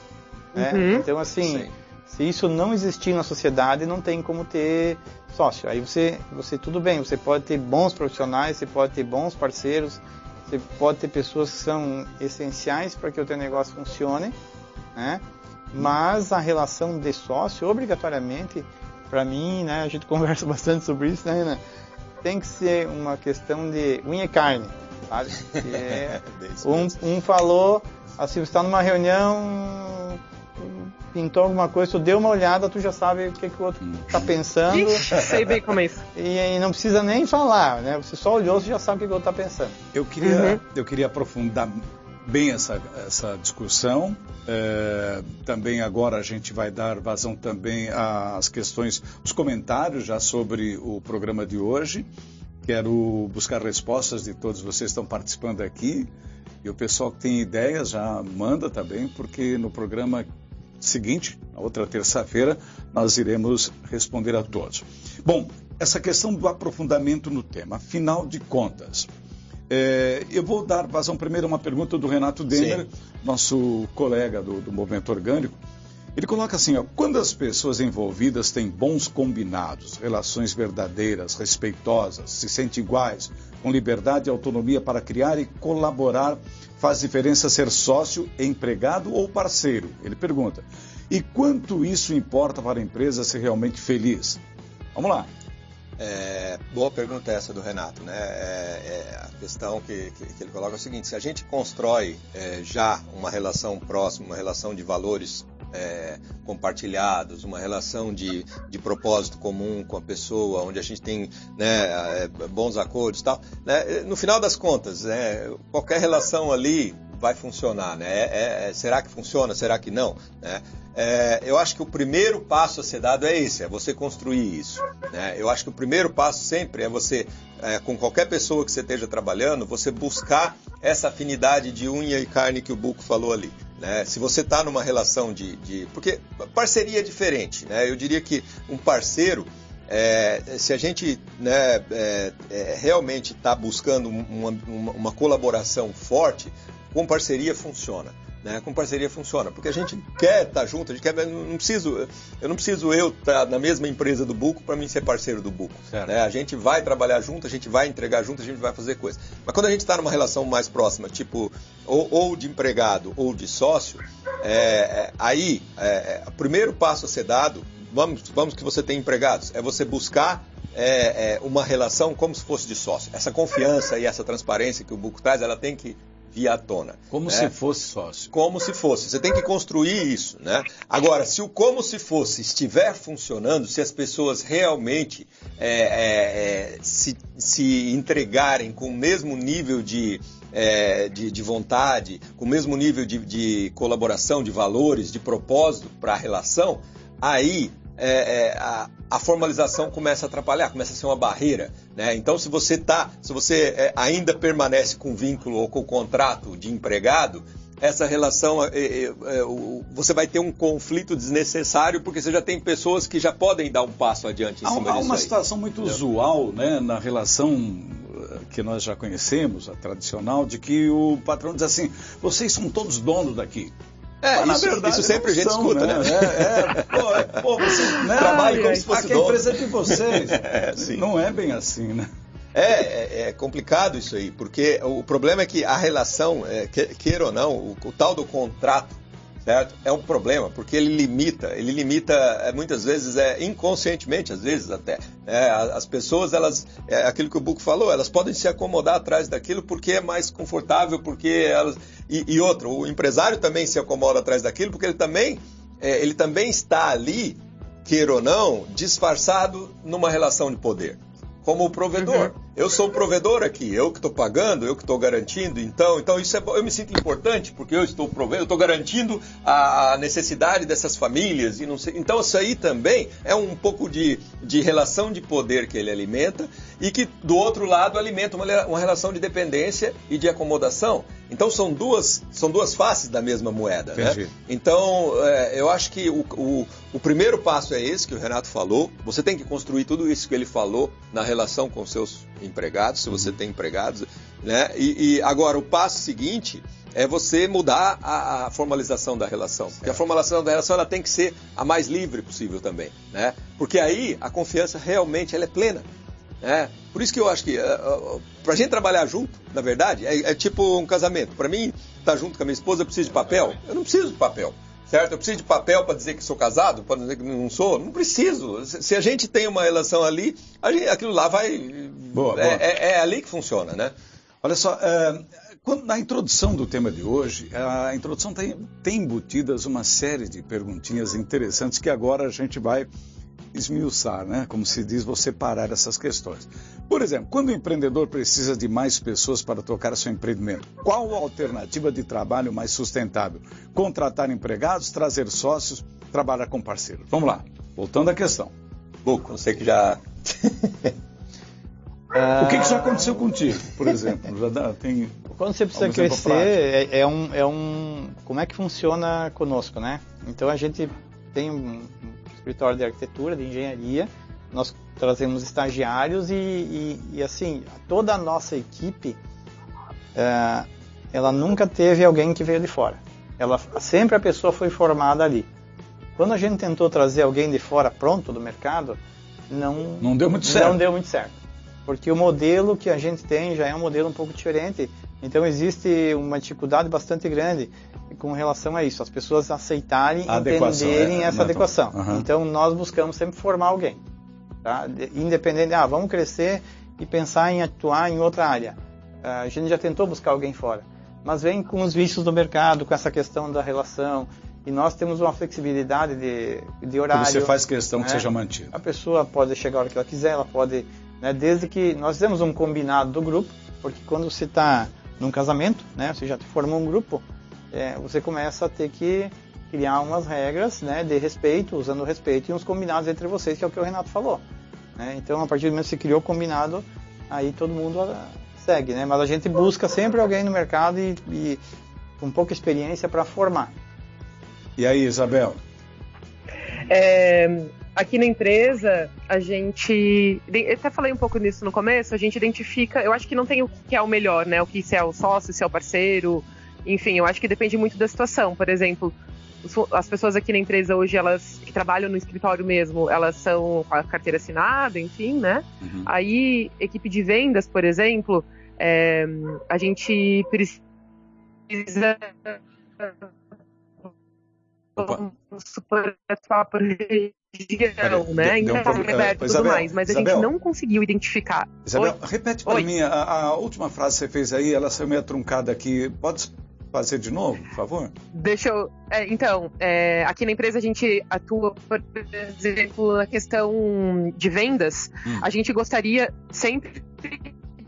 Né? Uhum. Então, assim, Se isso não existir na sociedade, não tem como ter sócio. Aí você, você tudo bem, você pode ter bons profissionais, você pode ter bons parceiros, você pode ter pessoas que são essenciais para que o teu negócio funcione, né? Mas a relação de sócio, obrigatoriamente, para mim, né, a gente conversa bastante sobre isso, né, Renan? Tem que ser uma questão de unha e carne, sabe? É, um, um falou, assim, você está numa reunião, pintou alguma coisa, tu deu uma olhada, tu já sabe o que, que o outro está pensando. Ixi, sei bem como é isso. E, e, não precisa nem falar, né? Você só olhou, você já sabe o que, que o outro está pensando. Eu queria, uhum. eu queria aprofundar bem essa, essa discussão. É, também agora a gente vai dar vazão também às questões, os comentários já sobre o programa de hoje. Quero buscar respostas de todos vocês que estão participando aqui. E o pessoal que tem ideias já manda também, porque no programa seguinte, na outra terça-feira, nós iremos responder a todos. Bom, essa questão do aprofundamento no tema, afinal de contas, é, eu vou dar vazão primeiro a uma pergunta do Renato Denner, Sim. nosso colega do, do Movimento Orgânico. Ele coloca assim: ó, quando as pessoas envolvidas têm bons combinados, relações verdadeiras, respeitosas, se sentem iguais, com liberdade e autonomia para criar e colaborar, faz diferença ser sócio, empregado ou parceiro? Ele pergunta. E quanto isso importa para a empresa ser realmente feliz? Vamos lá. É, boa pergunta essa do Renato, né? É, é, a questão que, que, que, ele coloca é o seguinte: se a gente constrói é, já uma relação próxima, uma relação de valores é, compartilhados, uma relação de, de propósito comum com a pessoa, onde a gente tem né, é, bons acordos, tal, né? no final das contas, né, qualquer relação ali vai funcionar, né? É, é, será que funciona? Será que não? Né? É, eu acho que o primeiro passo a ser dado é esse, é você construir isso. Né? Eu acho que o primeiro passo sempre é você, é, com qualquer pessoa que você esteja trabalhando, você buscar essa afinidade de unha e carne que o Buco falou ali. Né? Se você está numa relação de, de, Porque parceria é diferente. Né? Eu diria que um parceiro, é, se a gente né, é, é, realmente está buscando uma, uma, uma colaboração forte, com parceria funciona. Né? Com parceria funciona, porque a gente quer estar tá junto, a gente quer, não preciso, eu não preciso eu estar tá na mesma empresa do Buco para mim ser parceiro do Buco. Né? A gente vai trabalhar junto, a gente vai entregar junto, a gente vai fazer coisa. Mas quando a gente está numa relação mais próxima, tipo ou, ou de empregado ou de sócio, é, é, aí é, é, o primeiro passo a ser dado, vamos, vamos que você tem empregados, é você buscar é, é, uma relação como se fosse de sócio. Essa confiança e essa transparência que o Buco traz, ela tem que vir à tona. Como né? se fosse sócio. Como se fosse. Você tem que construir isso, né? Agora, se o como se fosse estiver funcionando, se as pessoas realmente é, é, é, se, se entregarem com o mesmo nível de, é, de, de, vontade, com o mesmo nível de, de colaboração, de valores, de propósito para a relação, aí é, é, a, a, formalização começa a atrapalhar, começa a ser uma barreira. Né? Então, se você tá, se você é, ainda permanece com vínculo ou com contrato de empregado, essa relação, é, é, é, você vai ter um conflito desnecessário porque você já tem pessoas que já podem dar um passo adiante em cima há, disso. Há uma aí. situação muito usual né, na relação eh, que nós já conhecemos, a tradicional, de que o patrão diz assim: vocês são todos donos daqui. É, Mas, isso, verdade, isso sempre a gente escuta, né? né? É, é, pô, é, pô, você né? trabalha como se fosse Aqui é empresa de vocês. é, não é bem assim, né? É, é, é, complicado isso aí, porque o problema é que a relação, é, queira ou não, o, o, tal do contrato, certo? É um problema, porque ele limita, ele limita é, muitas vezes, é, inconscientemente, às vezes até. É, as pessoas, elas, é aquilo que o Buco falou, elas podem se acomodar atrás daquilo porque é mais confortável, porque elas. E, e outro, o empresário também se acomoda atrás daquilo porque ele também, é, ele também está ali, queira ou não, disfarçado numa relação de poder como provedor. Uhum. Eu sou o provedor aqui, eu que estou pagando, eu que estou garantindo. Então, então isso é, eu me sinto importante porque eu estou provendo, eu estou garantindo a necessidade dessas famílias e não sei. Então isso aí também é um pouco de, de relação de poder que ele alimenta e que do outro lado alimenta uma, uma relação de dependência e de acomodação. Então são duas, são duas faces da mesma moeda. Né? Então é, eu acho que o, o, o, primeiro passo é esse que o Renato falou. Você tem que construir tudo isso que ele falou na relação com seus empregados, se você tem empregados, né? E, e agora o passo seguinte é você mudar a, a formalização da relação. Certo. Porque a formalização da relação ela tem que ser a mais livre possível também, né? Porque aí a confiança realmente ela é plena. Né? Por isso que eu acho que uh, uh, para a gente trabalhar junto, na verdade, é, é tipo um casamento. Para mim, estar tá junto com a minha esposa, eu preciso de papel? Eu não preciso de papel certo? Eu preciso de papel para dizer que sou casado, para dizer que não sou? Não preciso. Se a gente tem uma relação ali, gente, aquilo lá vai. Boa, é, boa. É, é, ali que funciona, né? Olha só, é, quando, na introdução do tema de hoje, a introdução tem, tem embutidas uma série de perguntinhas interessantes que agora a gente vai esmiuçar, né? Como se diz, vou separar essas questões. Por exemplo, quando o empreendedor precisa de mais pessoas para tocar seu empreendimento, qual a alternativa de trabalho mais sustentável? Contratar empregados, trazer sócios, trabalhar com parceiros? Vamos lá, voltando à questão. Buco, sei que já. o que, que já aconteceu contigo, por exemplo? Já dá, tem Quando você precisa crescer, é, é, um, é um. Como é que funciona conosco, né? Então a gente tem um escritório de arquitetura, de engenharia, nós trazemos estagiários e, e, e assim, toda a nossa equipe, é, ela nunca teve alguém que veio de fora. Ela, sempre a pessoa foi formada ali. Quando a gente tentou trazer alguém de fora pronto do mercado, não, não deu muito certo. Não deu muito certo. Porque o modelo que a gente tem já é um modelo um pouco diferente. Então existe uma dificuldade bastante grande com relação a isso, as pessoas aceitarem, a entenderem é, essa adequação. Uhum. Então nós buscamos sempre formar alguém, tá? Independente, ah, vamos crescer e pensar em atuar em outra área. Ah, a gente já tentou buscar alguém fora, mas vem com os vícios do mercado, com essa questão da relação, e nós temos uma flexibilidade de, de horário. você faz questão né? que seja mantido. A pessoa pode chegar a hora que ela quiser, ela pode, né, desde que nós fizemos um combinado do grupo, porque quando você está num casamento, né, você já formou um grupo, é, você começa a ter que criar umas regras né, de respeito, usando o respeito e uns combinados entre vocês, que é o que o Renato falou. Né? Então, a partir do momento que se criou o combinado, aí todo mundo ah, segue, né? Mas a gente busca sempre alguém no mercado e, e com pouca experiência para formar. E aí, Isabel? É, aqui na empresa, a gente. Eu até falei um pouco nisso no começo, a gente identifica. Eu acho que não tem o que é o melhor, né? O que se é o sócio, se é o parceiro, enfim, eu acho que depende muito da situação. Por exemplo, as pessoas aqui na empresa hoje, elas que trabalham no escritório mesmo, elas são com a carteira assinada, enfim, né? Uhum. Aí, equipe de vendas, por exemplo, é, a gente precisa supor atuar por região, né? Então, um, e tudo Isabel, mais, mas Isabel, a gente não conseguiu identificar. Isabel, Oi? repete para mim, a, a, última frase que você fez aí, ela saiu meio truncada aqui. Pode fazer de novo, por favor? Deixa eu. É, então, é, aqui na empresa a gente atua, por exemplo, na questão de vendas. Hum. A gente gostaria sempre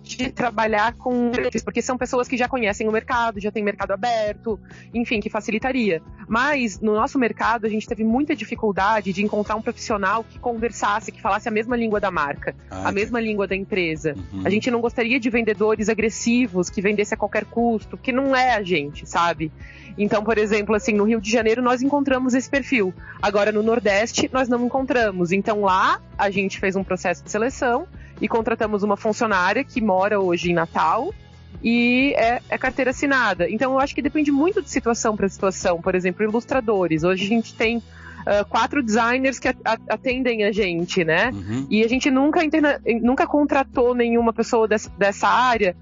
de trabalhar com porque são pessoas que já conhecem o mercado, já tem mercado aberto, enfim, que facilitaria. Mas no nosso mercado a gente teve muita dificuldade de encontrar um profissional que conversasse, que falasse a mesma língua da marca, ah, a mesma língua da empresa. Uhum. A gente não gostaria de vendedores agressivos que vendesse a qualquer custo, que não é a gente, sabe? Então, por exemplo, assim, no Rio de Janeiro nós encontramos esse perfil. Agora no Nordeste nós não encontramos. Então lá a gente fez um processo de seleção e contratamos uma funcionária que mora hoje em Natal e é, é, carteira assinada. Então eu acho que depende muito de situação para situação. Por exemplo, ilustradores. Hoje a gente tem uh, quatro designers que atendem a gente, né? Uhum. E a gente nunca, interna nunca contratou nenhuma pessoa dessa, dessa área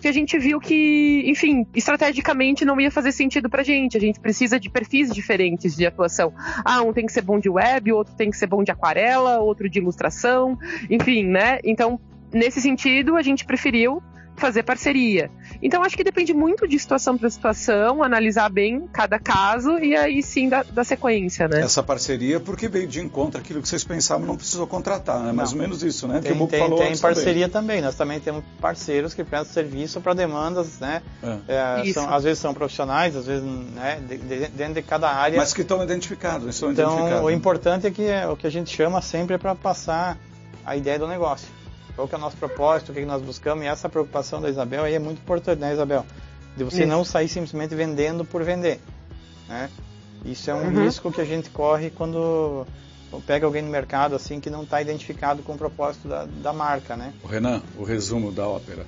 que a gente viu que, enfim, estrategicamente não ia fazer sentido pra gente. A gente precisa de perfis diferentes de atuação. Ah, um tem que ser bom de web, outro tem que ser bom de aquarela, outro de ilustração, enfim, né? Então, nesse sentido, a gente preferiu fazer parceria. Então acho que depende muito de situação para situação, analisar bem cada caso e aí sim da, da, sequência, né? Essa parceria porque veio de encontro aquilo que vocês pensavam não precisou contratar, né? Mais ou menos isso, né? Tem, tem, falou tem parceria também. também. Nós também temos parceiros que prestam serviço para demandas, né? É. É, são, às vezes são profissionais, às vezes né, de, de, dentro de cada área. Mas que estão identificados, estão então, identificados. o importante é que é, o que a gente chama sempre é para passar a ideia do negócio qual que é o nosso propósito, o que, nós buscamos, e essa preocupação da Isabel aí é muito importante, né, Isabel? De você Isso. não sair simplesmente vendendo por vender, né? Isso é um uhum. risco que a gente corre quando pega alguém no mercado assim que não está identificado com o propósito da, da marca, né? O Renan, o resumo da ópera.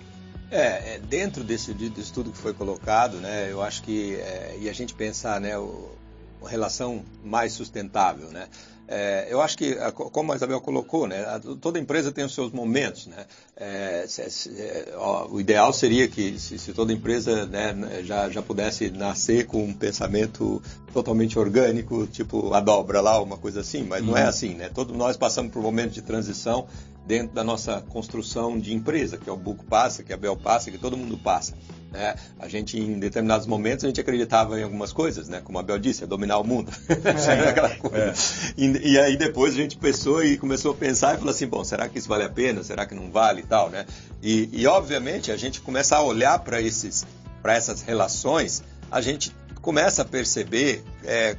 É, é dentro desse, desse tudo que foi colocado, né, eu acho que, é, e a gente pensar, né, o, relação mais sustentável, né, é, eu acho que, como a Isabel colocou, né, toda empresa tem os seus momentos. Né? É, se, se, ó, o ideal seria que se, se toda empresa né, já, já pudesse nascer com um pensamento totalmente orgânico, tipo a dobra lá, uma coisa assim, mas uhum. não é uhum. assim. Né? Todos nós passamos por momentos de transição dentro da nossa construção de empresa, que é o Buco passa, que a Bel passa, que todo mundo passa. Né? A gente, em determinados momentos, a gente acreditava em algumas coisas, né? como a Bel disse, é dominar o mundo. É. é. E, e, aí depois a gente pensou e começou a pensar e falou assim, bom, será que isso vale a pena? Será que não vale e tal, né? E, e obviamente a gente começa a olhar para essas relações, a gente começa a perceber é,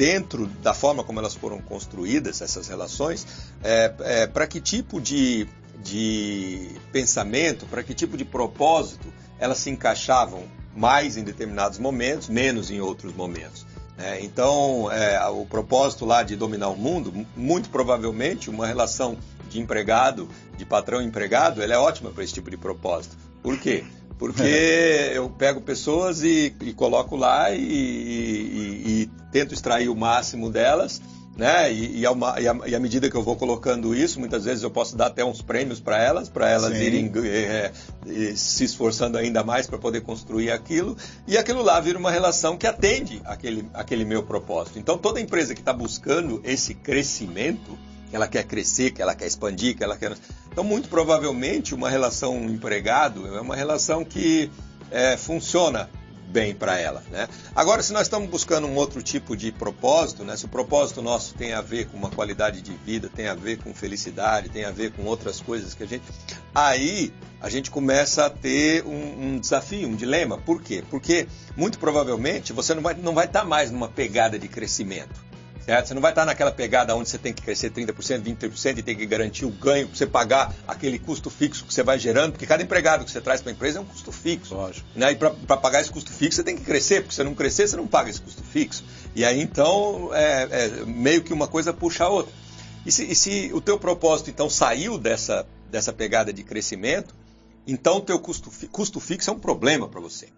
dentro da forma como elas foram construídas, essas relações, é, é, para que tipo de, de pensamento, para que tipo de propósito elas se encaixavam mais em determinados momentos, menos em outros momentos. É, então, é, o propósito lá de dominar o mundo, muito provavelmente uma relação de empregado, de patrão-empregado, ela é ótima para esse tipo de propósito. Por quê? Porque eu pego pessoas e, e coloco lá e, e, e, tento extrair o máximo delas né? E, a, e, a, e, à medida que eu vou colocando isso, muitas vezes eu posso dar até uns prêmios para elas, para elas Sim. irem é, se esforçando ainda mais para poder construir aquilo, e aquilo lá vira uma relação que atende aquele, aquele meu propósito. Então, toda empresa que está buscando esse crescimento, que ela quer crescer, que ela quer expandir, que ela quer. Então, muito provavelmente, uma relação empregado é uma relação que é, funciona bem para ela. Né? Agora, se nós estamos buscando um outro tipo de propósito, né? se o propósito nosso tem a ver com uma qualidade de vida, tem a ver com felicidade, tem a ver com outras coisas que a gente. Aí a gente começa a ter um, um desafio, um dilema. Por quê? Porque muito provavelmente você não vai, não vai estar tá mais numa pegada de crescimento. Certo? Você não vai estar naquela pegada onde você tem que crescer 30%, 20% e tem que garantir o ganho para você pagar aquele custo fixo que você vai gerando, porque cada empregado que você traz para a empresa é um custo fixo. Lógico. Né? E para pagar esse custo fixo você tem que crescer, porque se você não crescer você não paga esse custo fixo. E aí então é, é meio que uma coisa puxa a outra. E se, e se o teu propósito então saiu dessa, dessa pegada de crescimento, então o teu custo, custo fixo é um problema para você.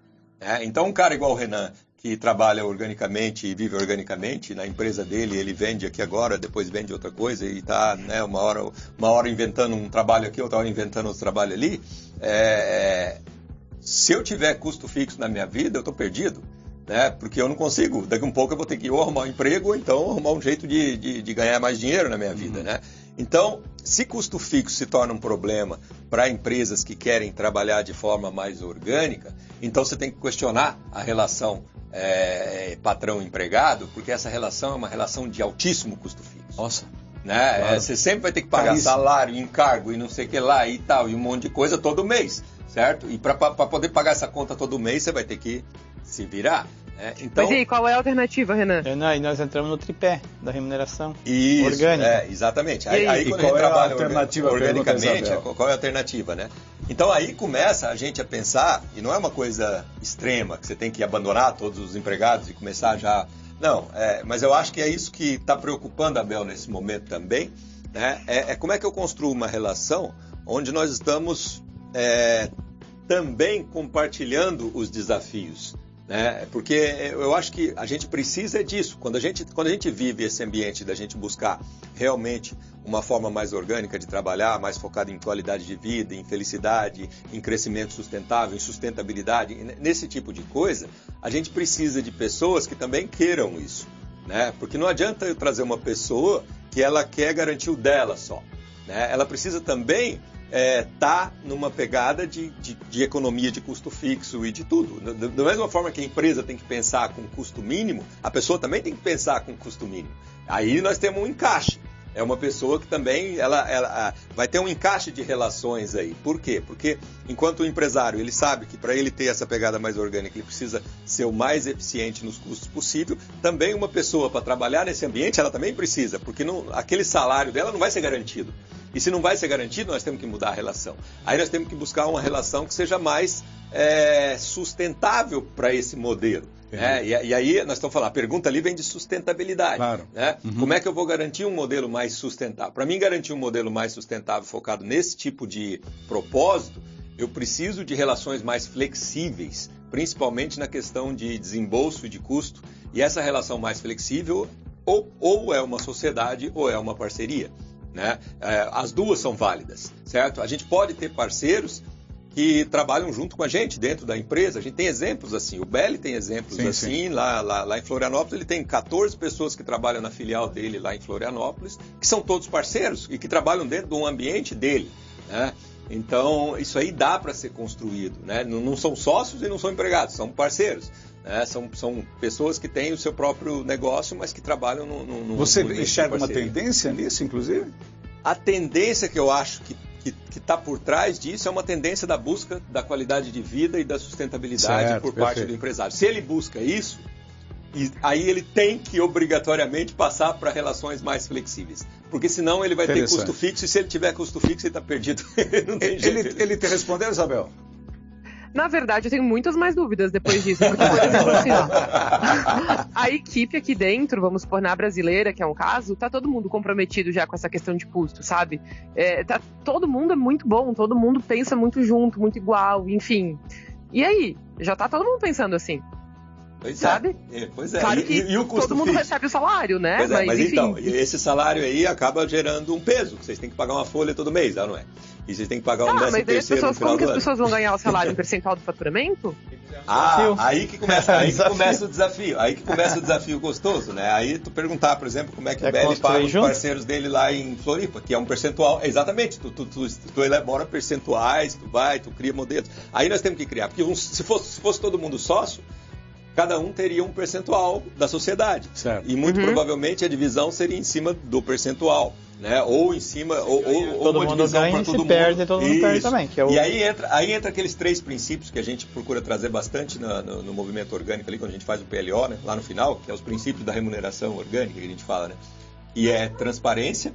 Né? Então um cara igual o Renan, que trabalha organicamente e vive organicamente. Na empresa dele, ele vende aqui agora, depois vende outra coisa e está né, uma, hora, uma hora inventando um trabalho aqui, outra hora inventando outro trabalho ali. É, se eu tiver custo fixo na minha vida, eu estou perdido. Né? Porque eu não consigo. Daqui a um pouco eu vou ter que ou arrumar um emprego ou então arrumar um jeito de, de, de ganhar mais dinheiro na minha vida. Uhum. Né? Então, se custo fixo se torna um problema para empresas que querem trabalhar de forma mais orgânica, então você tem que questionar a relação é, patrão-empregado, porque essa relação é uma relação de altíssimo custo fixo. Nossa. Né? Claro. É, você sempre vai ter que pagar Caríssimo. salário, encargo e não sei o que lá e tal, e um monte de coisa todo mês, certo? E para poder pagar essa conta todo mês, você vai ter que se virar. É, então, Mas e aí, qual é a alternativa, Renan? Renan, e nós entramos no tripé da remuneração isso, orgânica. É, exatamente. Aí, aí, quando a gente é trabalha a alternativa organicamente, qual é a alternativa, né? Então aí começa a gente a pensar, e não é uma coisa extrema, que você tem que abandonar todos os empregados e começar já. Não, é, mas eu acho que é isso que está preocupando a Bel nesse momento também. Né? É, é, como é que eu construo uma relação onde nós estamos é, também compartilhando os desafios. Né? Porque eu acho que a gente precisa disso. Quando a gente, quando a gente vive esse ambiente da gente buscar realmente uma forma mais orgânica de trabalhar, mais focada em qualidade de vida, em felicidade, em crescimento sustentável, em sustentabilidade, nesse tipo de coisa, a gente precisa de pessoas que também queiram isso. Né? Porque não adianta eu trazer uma pessoa que ela quer garantir o dela só. Né? Ela precisa também está é, numa pegada de, de, de, economia de custo fixo e de tudo. Da, mesma forma que a empresa tem que pensar com custo mínimo, a pessoa também tem que pensar com custo mínimo. Aí nós temos um encaixe. É uma pessoa que também ela, ela vai ter um encaixe de relações aí. Por quê? Porque enquanto o empresário ele sabe que para ele ter essa pegada mais orgânica ele precisa ser o mais eficiente nos custos possível, também uma pessoa para trabalhar nesse ambiente ela também precisa, porque não, aquele salário dela não vai ser garantido. E se não vai ser garantido, nós temos que mudar a relação. Aí nós temos que buscar uma relação que seja mais é, sustentável para esse modelo. É, e, e, aí nós estamos falando, a pergunta ali vem de sustentabilidade. Claro. Né? Uhum. Como é que eu vou garantir um modelo mais sustentável? Para mim, garantir um modelo mais sustentável focado nesse tipo de propósito, eu preciso de relações mais flexíveis, principalmente na questão de desembolso e de custo. E essa relação mais flexível ou, ou é uma sociedade ou é uma parceria. Né? É, as duas são válidas, certo? A gente pode ter parceiros que trabalham junto com a gente dentro da empresa. A gente tem exemplos assim. O Belli tem exemplos sim, assim. Sim. Lá, lá, lá, em Florianópolis, ele tem 14 pessoas que trabalham na filial dele lá em Florianópolis, que são todos parceiros e que trabalham dentro do ambiente dele. Né? Então, isso aí dá para ser construído. Né? Não, não, são sócios e não são empregados, são parceiros. Né? São, são pessoas que têm o seu próprio negócio, mas que trabalham no. no Você no enxerga uma tendência nisso, inclusive? A tendência que eu acho que está por trás disso é uma tendência da busca da qualidade de vida e da sustentabilidade certo, por parte do empresário. Se ele busca isso, aí ele tem que obrigatoriamente passar para relações mais flexíveis. Porque senão ele vai ter custo fixo e se ele tiver custo fixo ele está perdido. Ele, ele te respondeu, Isabel? Na verdade, eu tenho muitas mais dúvidas depois disso. Porque, por exemplo, assim, a equipe aqui dentro, vamos supor, na brasileira, que é um caso, tá todo mundo comprometido já com essa questão de custo, sabe? É, tá, todo mundo é muito bom, todo mundo pensa muito junto, muito igual, enfim. E aí? Já tá todo mundo pensando assim. Pois é. sabe? É. Pois é. Claro e, que e, e o custo todo mundo fixo? recebe o salário, né? Pois é, mas, mas então, esse salário aí acaba gerando um peso. Vocês têm que pagar uma folha todo mês, não é? E vocês têm que pagar um ah, décimo terceiro pessoas, no final como que as pessoas vão ganhar o salário em percentual do faturamento? Ah, aí que começa, aí que começa o desafio. Aí que começa o desafio gostoso, né? Aí tu perguntar, por exemplo, como é que é o Belly paga os parceiros dele lá em Floripa, que é um percentual. Exatamente, tu, tu, tu, tu, elabora percentuais, tu vai, tu cria modelos. Aí nós temos que criar, porque um, se, fosse, se fosse todo mundo sócio, cada um teria um percentual da sociedade. Certo. E muito uhum. provavelmente a divisão seria em cima do percentual né? Ou em cima, ou, ou, todo ou uma mundo ganha, todo mundo. perde, todo mundo Isso. perde também. É o... E aí entra, aí entra aqueles três princípios que a gente procura trazer bastante no, no, no, movimento orgânico ali, quando a gente faz o PLO, né? Lá no final, que é os princípios da remuneração orgânica que a gente fala, né? E é transparência,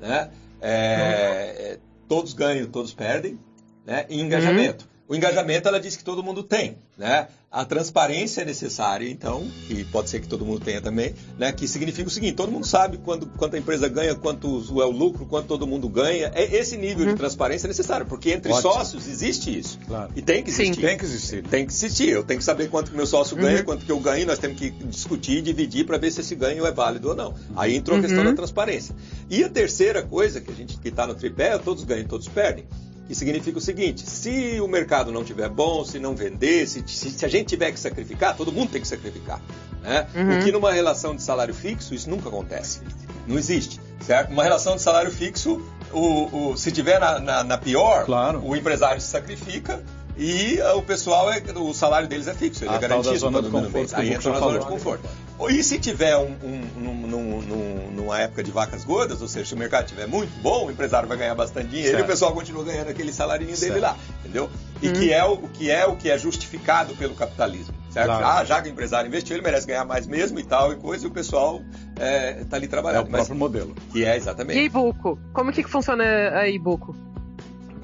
né? É, é, todos ganham, todos perdem, né? E engajamento. Uhum. O engajamento, ela diz que todo mundo tem, né? A transparência é necessária, então, e pode ser que todo mundo tenha também, né? Que significa o seguinte: todo mundo sabe quando, quanto a empresa ganha, quanto é o lucro, quanto todo mundo ganha. É esse nível uhum. de transparência é necessário, porque entre Ótimo. sócios existe isso. Claro. E tem que existir. Sim. Tem que existir. Tem que existir. Eu tenho que saber quanto que meu sócio ganha, uhum. quanto que eu ganho, nós temos que discutir e dividir para ver se esse ganho é válido ou não. Aí entrou a questão da uhum. transparência. E a terceira coisa que a gente que está no tripé, é todos ganham, todos perdem que significa o seguinte: se o mercado não estiver bom, se não vender, se, se, a gente tiver que sacrificar, todo mundo tem que sacrificar. Né? Uhum. O que numa relação de salário fixo, isso nunca acontece. Não existe, certo? Uma relação de salário fixo, o, o se tiver na, na, na pior, claro. o empresário se sacrifica e o pessoal, é, o salário deles é fixo, ele é garantido. Zona conforto, Aí entra na zona de conforto. E se tiver um, um, um, numa época de vacas gordas, ou seja, se o mercado estiver muito bom, o empresário vai ganhar bastante dinheiro certo. e o pessoal continua ganhando aquele salarinho certo. dele lá, entendeu? E hum. que, é o, o, que é o que é justificado pelo capitalismo, certo? Claro. Ah, já que o empresário investiu, ele merece ganhar mais mesmo e tal e coisa, e o pessoal está é, tá ali trabalhando. É o próprio Mas, modelo. Que é, exatamente. E Ibuco? Como que funciona a Ibuco?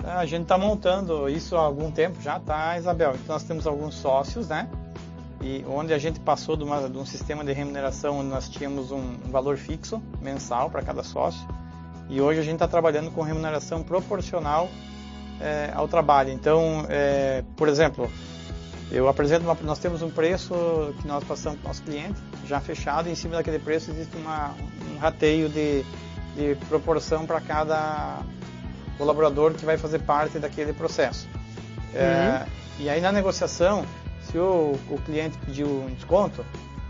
A gente está montando isso há algum tempo já, tá, Isabel? Então nós temos alguns sócios, né? E onde a gente passou de, uma, de um sistema de remuneração onde nós tínhamos um, valor fixo mensal para cada sócio. E hoje a gente está trabalhando com remuneração proporcional é, ao trabalho. Então, é, por exemplo, eu apresento uma, nós temos um preço que nós passamos para o nosso cliente já fechado. E em cima daquele preço existe uma, um rateio de, de proporção para cada colaborador que vai fazer parte daquele processo. Uhum. É, e aí na negociação, se o, o cliente pediu um desconto,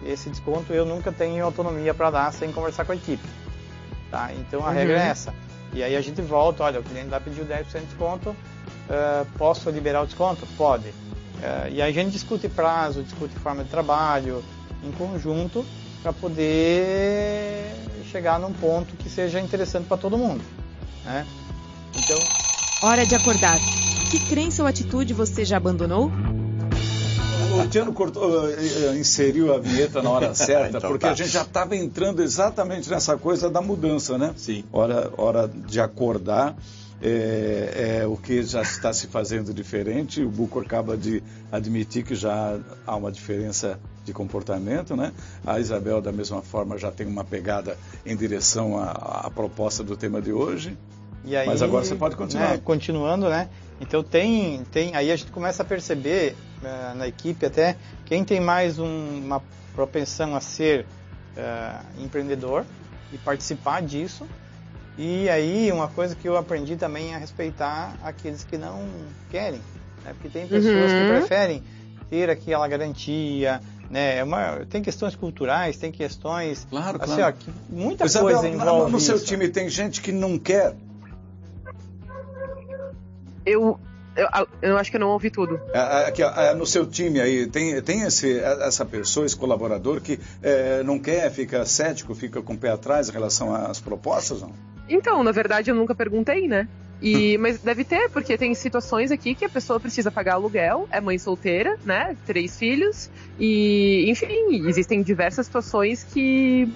esse desconto eu nunca tenho autonomia para dar sem conversar com a equipe. Tá? Então a uhum. regra é essa. E aí a gente volta, olha, o cliente lá pediu 10% de desconto, uh, posso liberar o desconto? Pode. Uh, e aí a gente discute prazo, discute forma de trabalho, em conjunto, para poder chegar num ponto que seja interessante para todo mundo. Né? Então. Hora de acordar. Que crença ou atitude você já abandonou? O Tiano cortou, eh, inseriu a vinheta na hora certa, então, porque tá. a gente já estava entrando exatamente nessa coisa da mudança, né? Sim. Hora, hora de acordar. é, é, o que já está se fazendo diferente. O Buco acaba de admitir que já há uma diferença de comportamento, né? A Isabel, da mesma forma, já tem uma pegada em direção à, à proposta do tema de hoje. Aí, Mas agora você pode continuar. Né, continuando, né? Então tem, tem, aí a gente começa a perceber uh, na equipe até quem tem mais um, uma propensão a ser uh, empreendedor e participar disso. E aí uma coisa que eu aprendi também é respeitar aqueles que não querem, né? Porque tem pessoas uhum. que preferem ter aquela garantia, né? É uma, tem questões culturais, tem questões. Claro, assim, claro. Ó, muita Isabel, coisa envolve. No, no seu time tem gente que não quer. Eu, eu, eu, acho que eu não ouvi tudo. É, aqui, é, no seu time aí, tem, tem esse, essa pessoa, esse colaborador que é, não quer, fica cético, fica com o pé atrás em relação às propostas, não? Então, na verdade, eu nunca perguntei, né? E, mas deve ter, porque tem situações aqui que a pessoa precisa pagar aluguel, é mãe solteira, né? Três filhos, e enfim, existem diversas situações que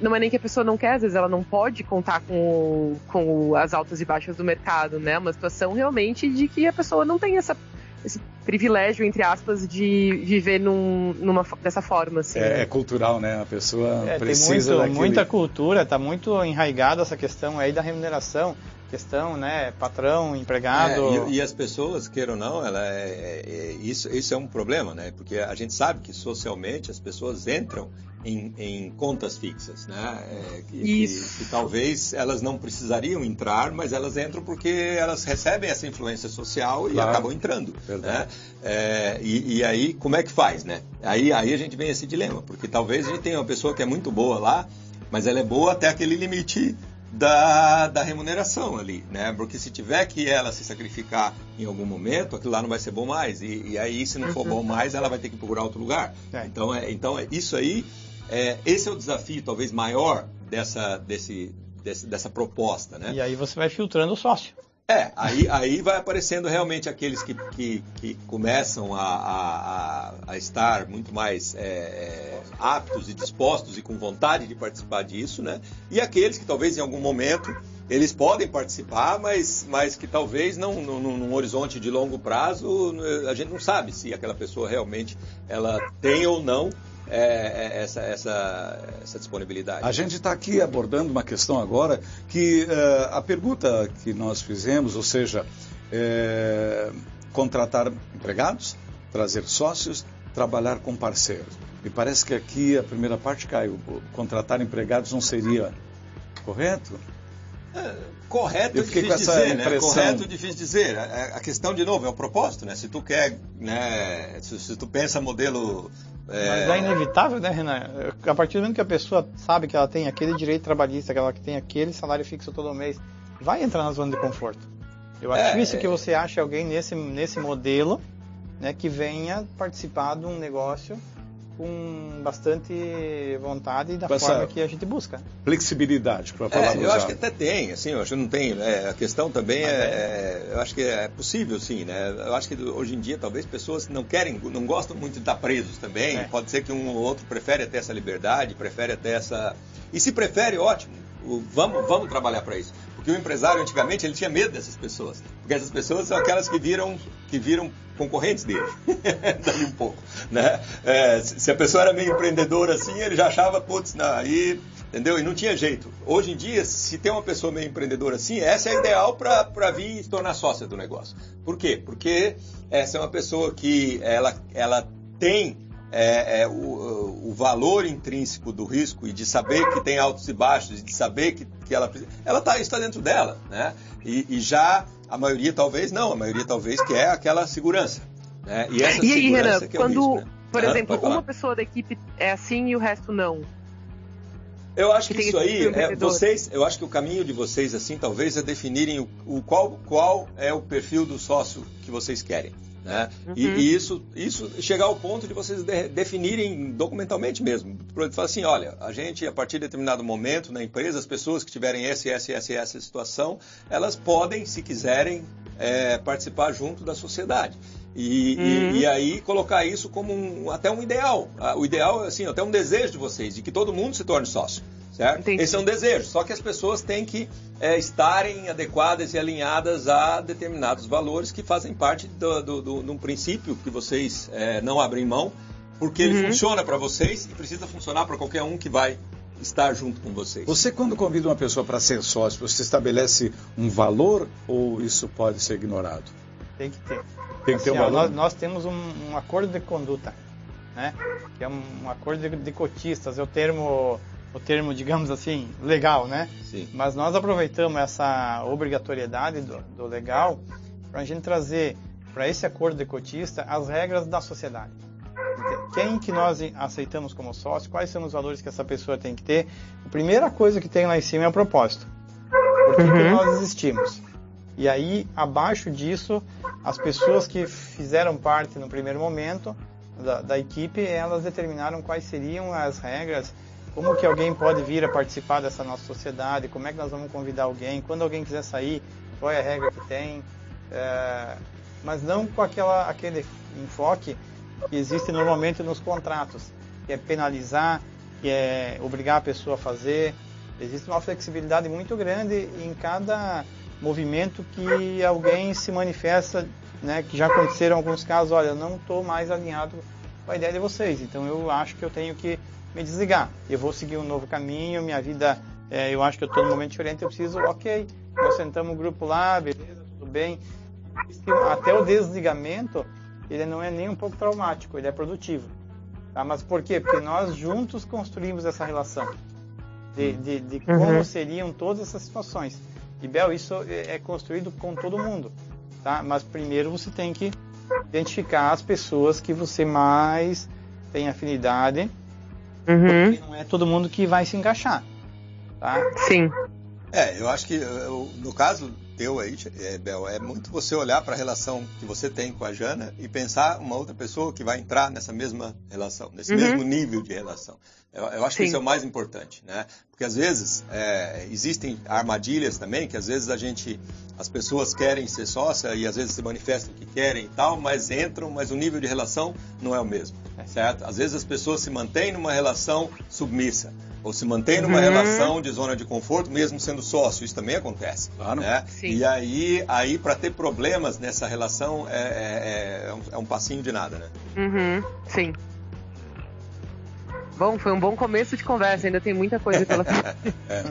não é nem que a pessoa não quer, às vezes ela não pode contar com, com as altas e baixas do mercado, né? Uma situação realmente de que a pessoa não tem essa, esse privilégio, entre aspas, de viver num, numa, dessa forma. Assim, é, né? é, cultural, né? A pessoa é, precisa tem muito, daquele... muita cultura, está muito enraigada essa questão aí da remuneração questão, né? Patrão, empregado. É, e, e, as pessoas, queiram ou não, ela é, é, é, isso, isso é um problema, né? Porque a gente sabe que socialmente as pessoas entram em, em contas fixas, né? É, que, isso. Que, que, talvez elas não precisariam entrar, mas elas entram porque elas recebem essa influência social e claro. acabam entrando. Né? É, e, e, aí, como é que faz, né? Aí, aí a gente vem esse dilema, porque talvez a gente tenha uma pessoa que é muito boa lá, mas ela é boa até aquele limite da, da remuneração ali, né? Porque se tiver que ela se sacrificar em algum momento, aquilo lá não vai ser bom mais. E, e aí, se não for bom mais, ela vai ter que procurar outro lugar. É. Então, é, então é, isso aí, é, esse é o desafio talvez maior dessa, desse, desse, dessa proposta, né? E aí você vai filtrando o sócio. É, aí, aí vai aparecendo realmente aqueles que, que, que começam a, a, a, estar muito mais é, é, aptos e dispostos e com vontade de participar disso, né? E aqueles que talvez em algum momento eles podem participar, mas, mas que talvez não num, num horizonte de longo prazo a gente não sabe se aquela pessoa realmente ela tem ou não é, é, essa, essa, essa disponibilidade. A gente está aqui abordando uma questão agora que uh, a pergunta que nós fizemos, ou seja, é, contratar empregados, trazer sócios, trabalhar com parceiros. Me parece que aqui a primeira parte caiu. Contratar empregados não seria correto? É, correto é difícil dizer, né? Correto é difícil dizer. A, a, questão, de novo, é o propósito, né? Se tu quer, né? Se, se tu pensa modelo é... Mas é inevitável, né, Renan? A partir do momento que a pessoa sabe que ela tem aquele direito trabalhista, que ela tem aquele salário fixo todo mês, vai entrar na zona de conforto. Eu acho é... difícil que você ache alguém nesse, nesse modelo né, que venha participar de um negócio com bastante vontade da forma que a gente busca. Flexibilidade, para falar é, Eu acho que até tem, assim, eu acho que não tem. Né, a questão também é, é, eu acho que é possível, sim, né? Eu acho que hoje em dia talvez pessoas não querem, não gostam muito de estar presos também. É. Pode ser que um ou outro prefere até essa liberdade, prefere até essa. E se prefere, ótimo. Vamos, vamos trabalhar para isso. Porque o empresário antigamente ele tinha medo dessas pessoas, porque essas pessoas são aquelas que viram que viram concorrentes dele, daí um pouco, né? É, se a pessoa era meio empreendedora assim, ele já achava, putz, não, aí, entendeu? E não tinha jeito. Hoje em dia, se tem uma pessoa meio empreendedora assim, essa é ideal para vir se tornar sócia do negócio. Por quê? Porque essa é uma pessoa que ela, ela tem é, é, o, o, valor intrínseco do risco e de saber que tem altos e baixos e de saber que, que ela ela tá está dentro dela, né? E, e, já a maioria talvez não, a maioria talvez quer aquela segurança, né? E essa e aí, Renan, é quando, risco, né? por ah, exemplo, uma pessoa da equipe é assim e o resto não. Eu acho que, que isso aí, é, vocês, eu acho que o caminho de vocês assim talvez é definirem o, o qual, qual é o perfil do sócio que vocês querem. Né? Uhum. E, e, isso, isso chegar ao ponto de vocês de, definirem documentalmente mesmo. Falar assim, olha, a gente, a partir de determinado momento na empresa, as pessoas que tiverem essa, essa, essa, essa situação, elas podem, se quiserem, é, participar junto da sociedade. E, uhum. e, e, aí colocar isso como um, até um ideal. Ah, o ideal, assim, até um desejo de vocês, de que todo mundo se torne sócio. Certo? Entendi. Esse é um desejo, só que as pessoas têm que é, estarem adequadas e alinhadas a determinados valores que fazem parte do, do, do, de um princípio que vocês é, não abrem mão, porque uhum. ele funciona para vocês e precisa funcionar para qualquer um que vai estar junto com vocês. Você, quando convida uma pessoa para ser sócio, você estabelece um valor ou isso pode ser ignorado? Tem que ter. Tem que ter um assim, valor? Nós, nós temos um, um, acordo de conduta, né? Que é um, um acordo de, de cotistas, é o termo o termo, digamos assim, legal, né? Sim. Mas nós aproveitamos essa obrigatoriedade do, do legal para a gente trazer para esse acordo de cotista as regras da sociedade. Quem que nós aceitamos como sócio, quais são os valores que essa pessoa tem que ter. A primeira coisa que tem lá em cima é o propósito. Por que, uhum. que nós existimos? E aí, abaixo disso, as pessoas que fizeram parte no primeiro momento da, da equipe, elas determinaram quais seriam as regras como que alguém pode vir a participar dessa nossa sociedade, como é que nós vamos convidar alguém, quando alguém quiser sair, qual é a regra que tem, é, mas não com aquela, aquele enfoque que existe normalmente nos contratos, que é penalizar, que é obrigar a pessoa a fazer. Existe uma flexibilidade muito grande em cada movimento que alguém se manifesta, né, que já aconteceram alguns casos, olha, eu não estou mais alinhado com a ideia de vocês, então eu acho que eu tenho que me desligar. Eu vou seguir um novo caminho, minha vida, é, eu acho que eu estou no momento diferente, eu preciso, ok, nós sentamos o grupo lá, beleza, tudo bem. Até o desligamento, ele não é nem um pouco traumático, ele é produtivo. Tá? Mas por quê? Porque nós juntos construímos essa relação de, de, de como uhum. seriam todas essas situações. E, Bel, isso é, é construído com todo mundo. Tá? Mas primeiro você tem que identificar as pessoas que você mais tem afinidade Uhum. Porque não é todo mundo que vai se encaixar. Tá? Sim. É, eu acho que no caso teu aí, é, Bel, é muito você olhar para a relação que você tem com a Jana e pensar uma outra pessoa que vai entrar nessa mesma relação, nesse uhum. mesmo nível de relação. Eu, eu acho Sim. que isso é o mais importante, né? Porque às vezes é, existem armadilhas também, que às vezes a gente, as pessoas querem ser sócia e às vezes se manifestam que querem e tal, mas entram, mas o nível de relação não é o mesmo, certo? Às vezes as pessoas se mantêm numa relação submissa ou se mantém numa uhum. relação de zona de conforto, mesmo sendo sócio. Isso também acontece. Claro. Né? E aí, aí para ter problemas nessa relação, é, é, é, um, é, um, passinho de nada, né? Uhum. Sim. Bom, foi um bom começo de conversa, ainda tem muita coisa pela frente. é.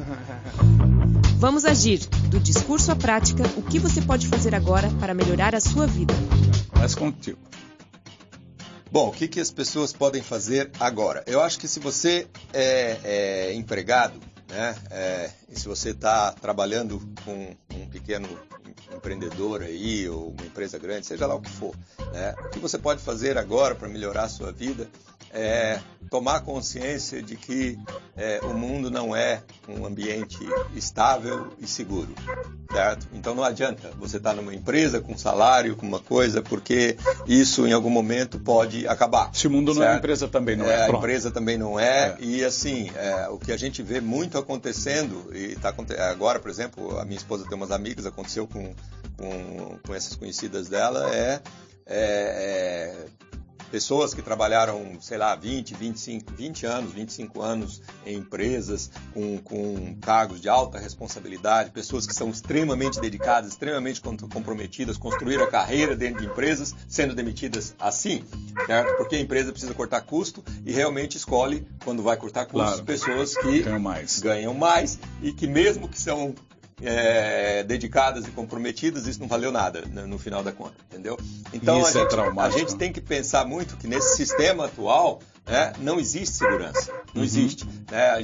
Vamos agir. Do discurso à prática, o que você pode fazer agora para melhorar a sua vida? Começa contigo. Bom, o que, que as pessoas podem fazer agora? Eu acho que se você é, é empregado, né, é, e se você está trabalhando com um pequeno empreendedor aí, ou uma empresa grande, seja lá o que for, né, o que você pode fazer agora para melhorar a sua vida é, tomar consciência de que é, o mundo não é um ambiente estável e seguro, certo? Então não adianta você estar tá numa empresa com salário, com uma coisa, porque isso em algum momento pode acabar. Se o mundo certo? não é empresa também não é. é a empresa também não é, é. e assim é, o que a gente vê muito acontecendo e está agora, por exemplo, a minha esposa tem umas amigas, aconteceu com com, com essas conhecidas dela é, é, é pessoas que trabalharam, sei lá, 20, 25, 20 anos, 25 anos em empresas com, com cargos de alta responsabilidade, pessoas que são extremamente dedicadas, extremamente comprometidas, construíram a carreira dentro de empresas, sendo demitidas assim, certo? Porque a empresa precisa cortar custo e realmente escolhe, quando vai cortar custos, claro. pessoas que ganham mais. ganham mais e que mesmo que são é, dedicadas e comprometidas, isso não valeu nada né, no final da conta, entendeu? Então a, é gente, a gente tem que pensar muito que nesse sistema atual né, não existe segurança, não uhum. existe.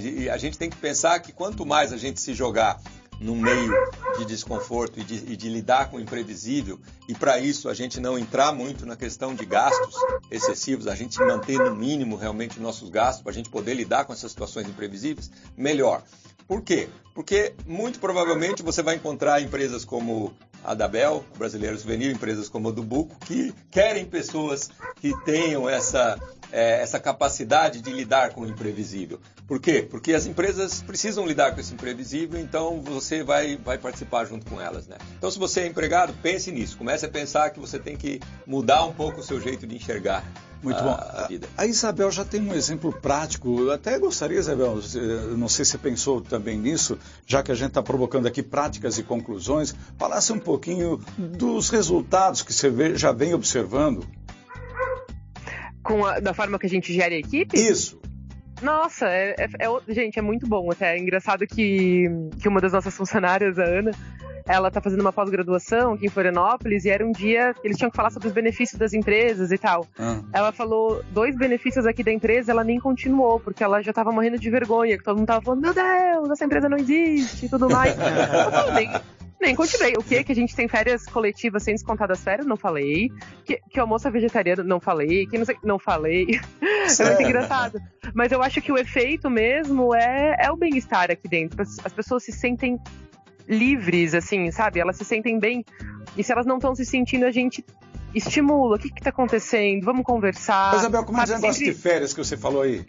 E a gente tem que pensar que quanto mais a gente se jogar no meio de desconforto e de, e de, lidar com o imprevisível, e para isso a gente não entrar muito na questão de gastos excessivos, a gente manter no mínimo realmente nossos gastos para a gente poder lidar com essas situações imprevisíveis, melhor. Por quê? Porque muito provavelmente você vai encontrar empresas como a da Bel, Brasileiro Souvenir, empresas como a do Buco, que querem pessoas que tenham essa, é, essa capacidade de lidar com o imprevisível. Por quê? Porque as empresas precisam lidar com esse imprevisível, então você vai, vai participar junto com elas. Né? Então, se você é empregado, pense nisso. Comece a pensar que você tem que mudar um pouco o seu jeito de enxergar Muito bom. a, vida. A Isabel já tem um exemplo prático. Eu até gostaria, Isabel, não sei se você pensou também nisso, já que a gente está provocando aqui práticas e conclusões, falasse um pouquinho dos resultados que você já vem observando. Com a, da forma que a gente gera a equipe? Isso. Nossa, é, é, é, gente, é muito bom até. É engraçado que, que uma das nossas funcionárias, a Ana, ela está fazendo uma pós-graduação aqui em Florianópolis e era um dia que eles tinham que falar sobre os benefícios das empresas e tal. Ah. Ela falou dois benefícios aqui da empresa, ela nem continuou, porque ela já estava morrendo de vergonha, que todo mundo estava falando, meu Deus, essa empresa não existe e tudo mais. nem, nem continuei. O que? Que a gente tem férias coletivas sem descontar das férias? Não falei. Que, que almoço é vegetariano? Não falei. Que não sei. Não falei. é muito engraçado. Mas eu acho que o efeito mesmo é, é o bem-estar aqui dentro. As pessoas se sentem livres, assim, sabe? Elas se sentem bem. E se elas não estão se sentindo, a gente estimula. O que está acontecendo? Vamos conversar. Isabel, como é o negócio de férias que você falou aí?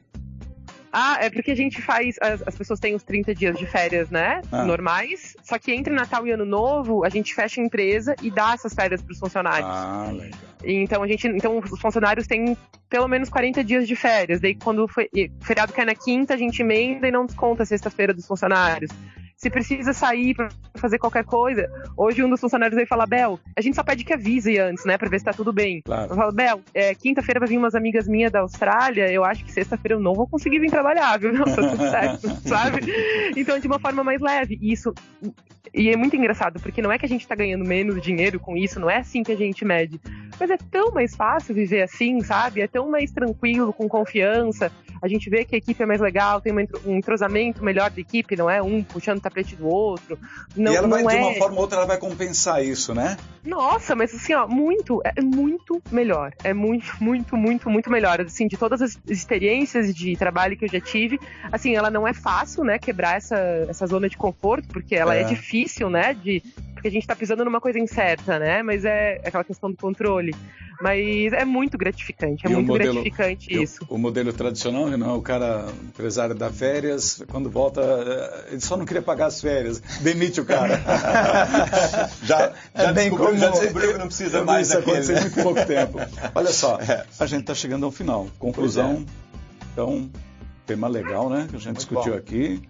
Ah, é porque a gente faz. As, as, pessoas têm os 30 dias de férias, né? Ah. Normais. Só que entre Natal e Ano Novo, a gente fecha a empresa e dá essas férias para os funcionários. Ah, legal. Então a gente. Então os funcionários têm pelo menos 40 dias de férias. Daí quando o feriado cai na quinta, a gente emenda e não desconta a sexta-feira dos funcionários se precisa sair para fazer qualquer coisa. Hoje um dos funcionários veio falar, Bel, a gente só pede que avise antes, né, para ver se tá tudo bem. Claro. Eu falo, Bel, é, quinta-feira vai vir umas amigas minhas da Austrália, eu acho que sexta-feira eu não vou conseguir vir trabalhar, viu? Não, tá tudo certo, sabe? Então, de uma forma mais leve. E isso. E é muito engraçado, porque não é que a gente tá ganhando menos dinheiro com isso, não é assim que a gente mede. Mas é tão mais fácil viver assim, sabe? É tão mais tranquilo, com confiança. A gente vê que a equipe é mais legal, tem um entrosamento melhor da equipe, não é? Um puxando o tapete do outro. Não, e ela vai, é... de uma forma ou outra, ela vai compensar isso, né? Nossa, mas assim, ó, muito, é muito melhor. É muito, muito, muito, muito melhor. Assim, de todas as experiências de trabalho que eu já tive, assim, ela não é fácil, né, quebrar essa, essa zona de conforto, porque ela é, é difícil, né, de porque a gente tá pisando numa coisa incerta, né? Mas é aquela questão do controle. Mas é muito gratificante, é e muito modelo, gratificante isso. O, modelo tradicional, não, o cara empresário dá férias, quando volta, eh, ele só não queria pagar as férias, demite o cara. já é já bem comum. Já descobriu que não precisa mais isso daquele. aconteceu muito pouco tempo. Olha só, é. a gente está chegando ao final. Conclusão, é. então, tema legal, né, que a gente muito discutiu bom. aqui.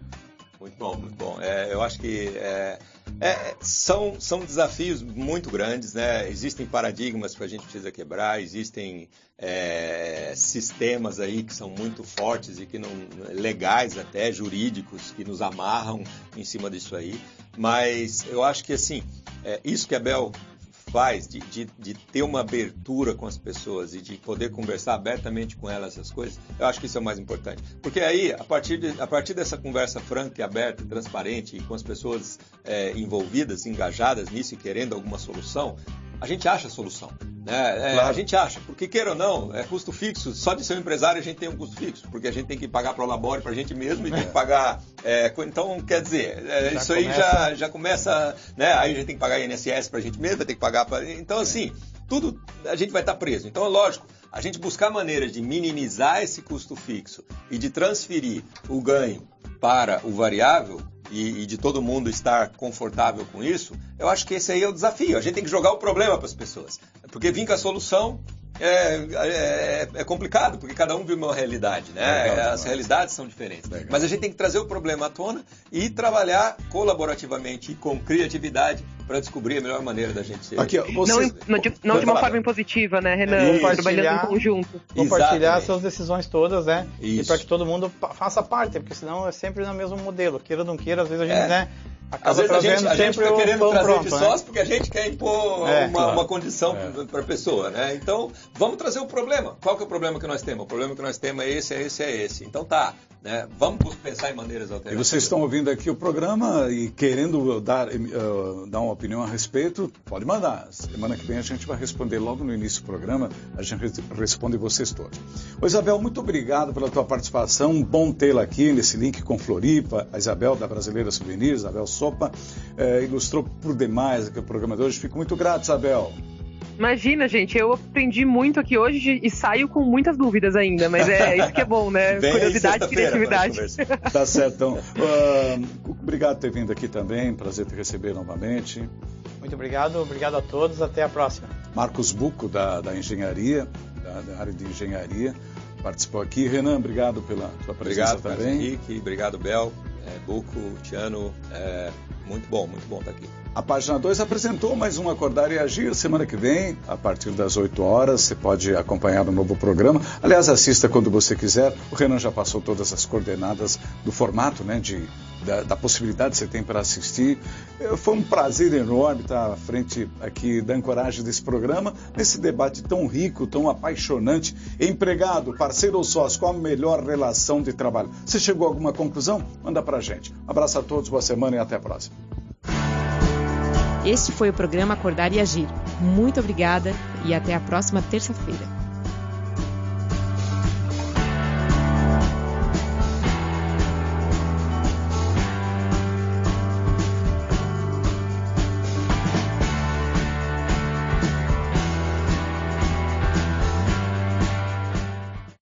Muito bom, muito bom. É, eu acho que é, é, são, são desafios muito grandes, né? Existem paradigmas que a gente precisa quebrar, existem é, sistemas aí que são muito fortes e que não legais até jurídicos que nos amarram em cima disso aí. Mas eu acho que assim, é, isso que a Bel faz, de, de, de, ter uma abertura com as pessoas e de poder conversar abertamente com elas essas coisas, eu acho que isso é o mais importante. Porque aí, a partir, de, a partir dessa conversa franca, aberta, transparente e com as pessoas é, envolvidas, engajadas nisso e querendo alguma solução, a gente acha a solução. Né? É, claro. A gente acha, porque queira ou não, é custo fixo. Só de ser um empresário a gente tem um custo fixo, porque a gente tem que pagar para o labore para a gente mesmo e tem que pagar. É, então, quer dizer, é, isso aí já, já começa. Né? Aí a gente tem que pagar INSS para a gente mesmo, vai ter que pagar para. Então, assim, tudo a gente vai estar tá preso. Então, lógico, a gente buscar maneiras de minimizar esse custo fixo e de transferir o ganho para o variável e, e, de todo mundo estar confortável com isso, eu acho que esse aí é o desafio. A gente tem que jogar o problema para as pessoas. Porque vir com a solução é, é, é, complicado, porque cada um vive uma realidade, né? Legal, As realidades são diferentes. Legal. Mas a gente tem que trazer o problema à tona e trabalhar colaborativamente e com criatividade para descobrir a melhor maneira da gente ser. Aqui, vocês... Não, não, de, não de uma forma impositiva, né, Renan? Trabalhando em conjunto. Compartilhar Exatamente. suas decisões todas, né? Isso. E para que todo mundo faça parte, porque senão é sempre no mesmo modelo. Queira ou não queira, às vezes a gente, é. né? Às vezes a gente, a gente está querendo trazer pronto, de né? sócio porque a gente quer impor é, uma, claro. uma, condição é. para a pessoa, né? Então, vamos trazer o problema. Qual que é o problema que nós temos? O problema que nós temos é esse, é esse, é esse. Então tá, né? Vamos pensar em maneiras alternativas. E vocês estão ouvindo aqui o programa e querendo dar, uh, dar uma opinião a respeito, pode mandar. Semana que vem a gente vai responder logo no início do programa, a gente responde vocês todos. Ô Isabel, muito obrigado pela tua participação, bom tê-la aqui nesse link com Floripa, a Isabel da Brasileira Souvenirs, Isabel Sopa, é, ilustrou por demais aqui o programa de hoje. Fico muito grato, Isabel. Imagina, gente, eu aprendi muito aqui hoje e saio com muitas dúvidas ainda, mas é isso que é bom, né? Bem Curiosidade e criatividade. Tá certo, então. Uh, obrigado por ter vindo aqui também, prazer te receber novamente. Muito obrigado, obrigado a todos, até a próxima. Marcos Buco, da, da engenharia, da, da, área de engenharia, participou aqui. Renan, obrigado pela sua presença obrigado, também. Henrique, obrigado, Bel, é, Buco, Tiano, é, muito bom, muito bom estar aqui. A página 2 apresentou mais um Acordar e Agir. Semana que vem, a partir das 8 horas, você pode acompanhar o novo programa. Aliás, assista quando você quiser. O Renan já passou todas as coordenadas do formato, né, de, da, da possibilidade que você tem para assistir. Eh, foi um prazer enorme estar à frente aqui da ancoragem desse programa, nesse debate tão rico, tão apaixonante. Empregado, parceiro ou sócio, qual a melhor relação de trabalho? Você chegou a alguma conclusão? Manda para gente. Um abraço a todos, boa semana e até a próxima. Este foi o programa Acordar e Agir. Muito obrigada e até a próxima terça-feira.